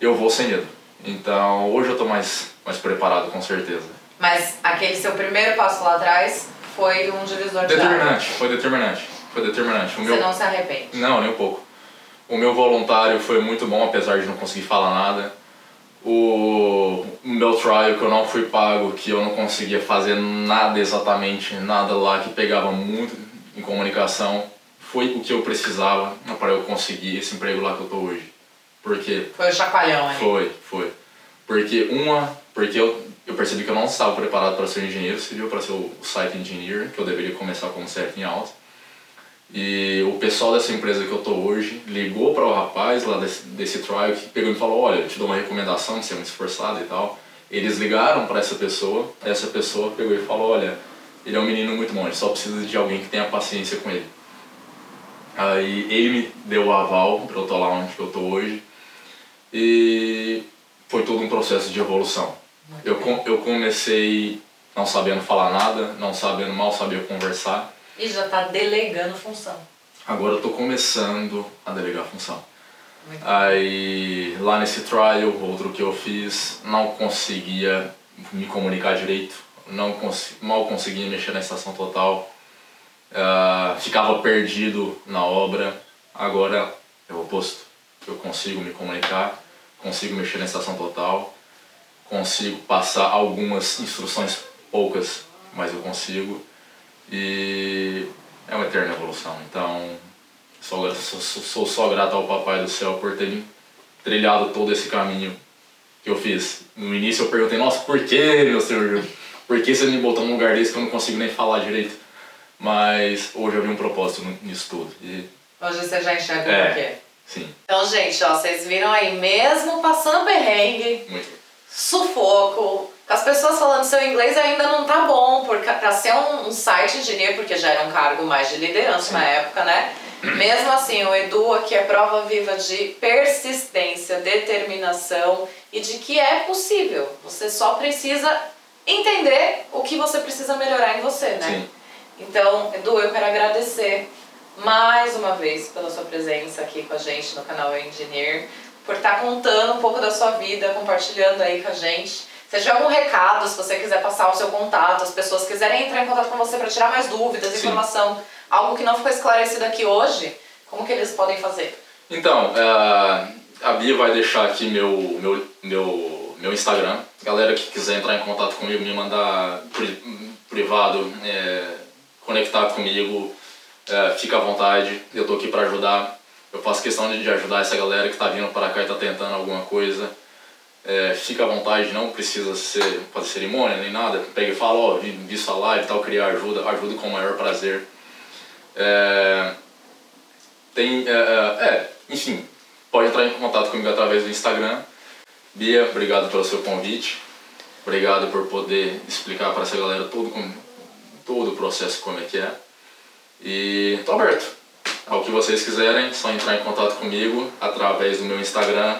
B: eu vou sem medo. Então, hoje eu tô mais, mais preparado, com certeza.
A: Mas aquele seu primeiro passo lá atrás foi um divisor de.
B: Determinante, foi determinante, foi determinante. O
A: Você
B: meu,
A: não se arrepende.
B: Não, nem um pouco. O meu voluntário foi muito bom, apesar de não conseguir falar nada. O meu trial que eu não fui pago, que eu não conseguia fazer nada exatamente, nada lá que pegava muito em comunicação, foi o que eu precisava para eu conseguir esse emprego lá que eu tô hoje. Porque
A: Foi o chacoalhão ali.
B: foi, foi. Porque uma, porque eu percebi que eu não estava preparado para ser engenheiro, serviu para ser o site engineer, que eu deveria começar como setting out. E o pessoal dessa empresa que eu tô hoje ligou para o rapaz lá desse, desse trial que pegou e falou: Olha, eu te dou uma recomendação de ser muito esforçado e tal. Eles ligaram para essa pessoa, essa pessoa pegou e falou: Olha, ele é um menino muito bom, ele só precisa de alguém que tenha paciência com ele. Aí ele me deu o aval para eu estar lá onde eu tô hoje. E foi todo um processo de evolução. Eu, eu comecei não sabendo falar nada, não sabendo mal sabia conversar.
A: E já tá delegando função.
B: Agora eu tô começando a delegar função.
A: Muito
B: Aí lá nesse trial, outro que eu fiz, não conseguia me comunicar direito, não cons mal conseguia mexer na estação total, Ah, ficava perdido na obra. Agora é o oposto, eu consigo me comunicar, consigo mexer na estação total, consigo passar algumas instruções, poucas, mas eu consigo. E é uma eterna evolução. Então, sou, sou, sou- só grato ao Papai do Céu por ter trilhado todo esse caminho que eu fiz. No início eu perguntei, nossa, por que, meu Senhor? Por que você me botou num lugar desse que eu não consigo nem falar direito? Mas hoje eu vi um propósito no- nisso tudo. E,
A: Hoje você já enxerga
B: É.
A: o porquê.
B: sim,
A: Então, gente, ó, vocês viram aí, mesmo passando perrengue,
B: muito.
A: Sufoco, as pessoas falando seu inglês ainda não tá bom, porque pra ser um, um site engineer, porque já era um cargo mais de liderança na época, né? Mesmo assim, o Edu aqui é prova viva de persistência, determinação e de que é possível. Você só precisa entender o que você precisa melhorar em você, né?
B: Sim.
A: Então, Edu, eu quero agradecer mais uma vez pela sua presença aqui com a gente no canal Engineer, por estar contando um pouco da sua vida, compartilhando aí com a gente. Se tiver algum recado, se você quiser passar o seu contato, as pessoas quiserem entrar em contato com você para tirar mais dúvidas,
B: Sim.
A: informação, algo que não ficou esclarecido aqui hoje, como que eles podem fazer?
B: Então, eh, a Bia vai deixar aqui meu, meu, meu, meu Instagram. Galera que quiser entrar em contato comigo, me mandar pri- privado, eh, conectar comigo, eh, fica à vontade. Eu tô aqui para ajudar. Eu faço questão de ajudar essa galera que tá vindo para cá e tá tentando alguma coisa. Eh, fica à vontade, não precisa ser, fazer cerimônia nem nada. Pega e fala, ó, vi, vi sua live e tal, queria ajuda, ajudo com o maior prazer. Eh, tem, é, é, é, enfim, pode entrar em contato comigo através do Instagram. Bia, obrigado pelo seu convite. Obrigado por poder explicar para essa galera todo, como, todo o processo como é que é. E tô aberto. Ao que vocês quiserem, só entrar em contato comigo através do meu Instagram.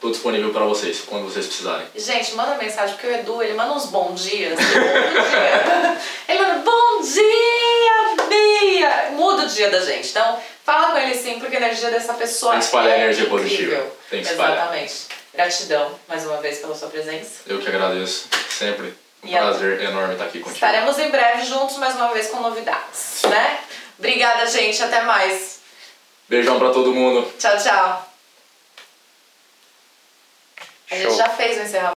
B: Tô disponível para vocês, quando vocês precisarem.
A: Gente, manda mensagem, porque o Edu, ele manda uns bons dias. Bom dia. ele manda bom dia, Bia! Muda o dia da gente. Então, fala com ele sim, porque a energia dessa pessoa
B: Tem que espalhar
A: é
B: energia
A: incrível.
B: positiva. Tem que espalhar.
A: Exatamente. Gratidão, mais uma vez, pela sua presença.
B: Eu que agradeço. Sempre um
A: E
B: prazer enorme estar aqui contigo.
A: Estaremos em breve juntos, mais uma vez, com novidades, né? Obrigada, gente. Até mais.
B: Beijão para todo mundo.
A: Tchau, tchau. A gente
B: Show.
A: já fez o encerramento.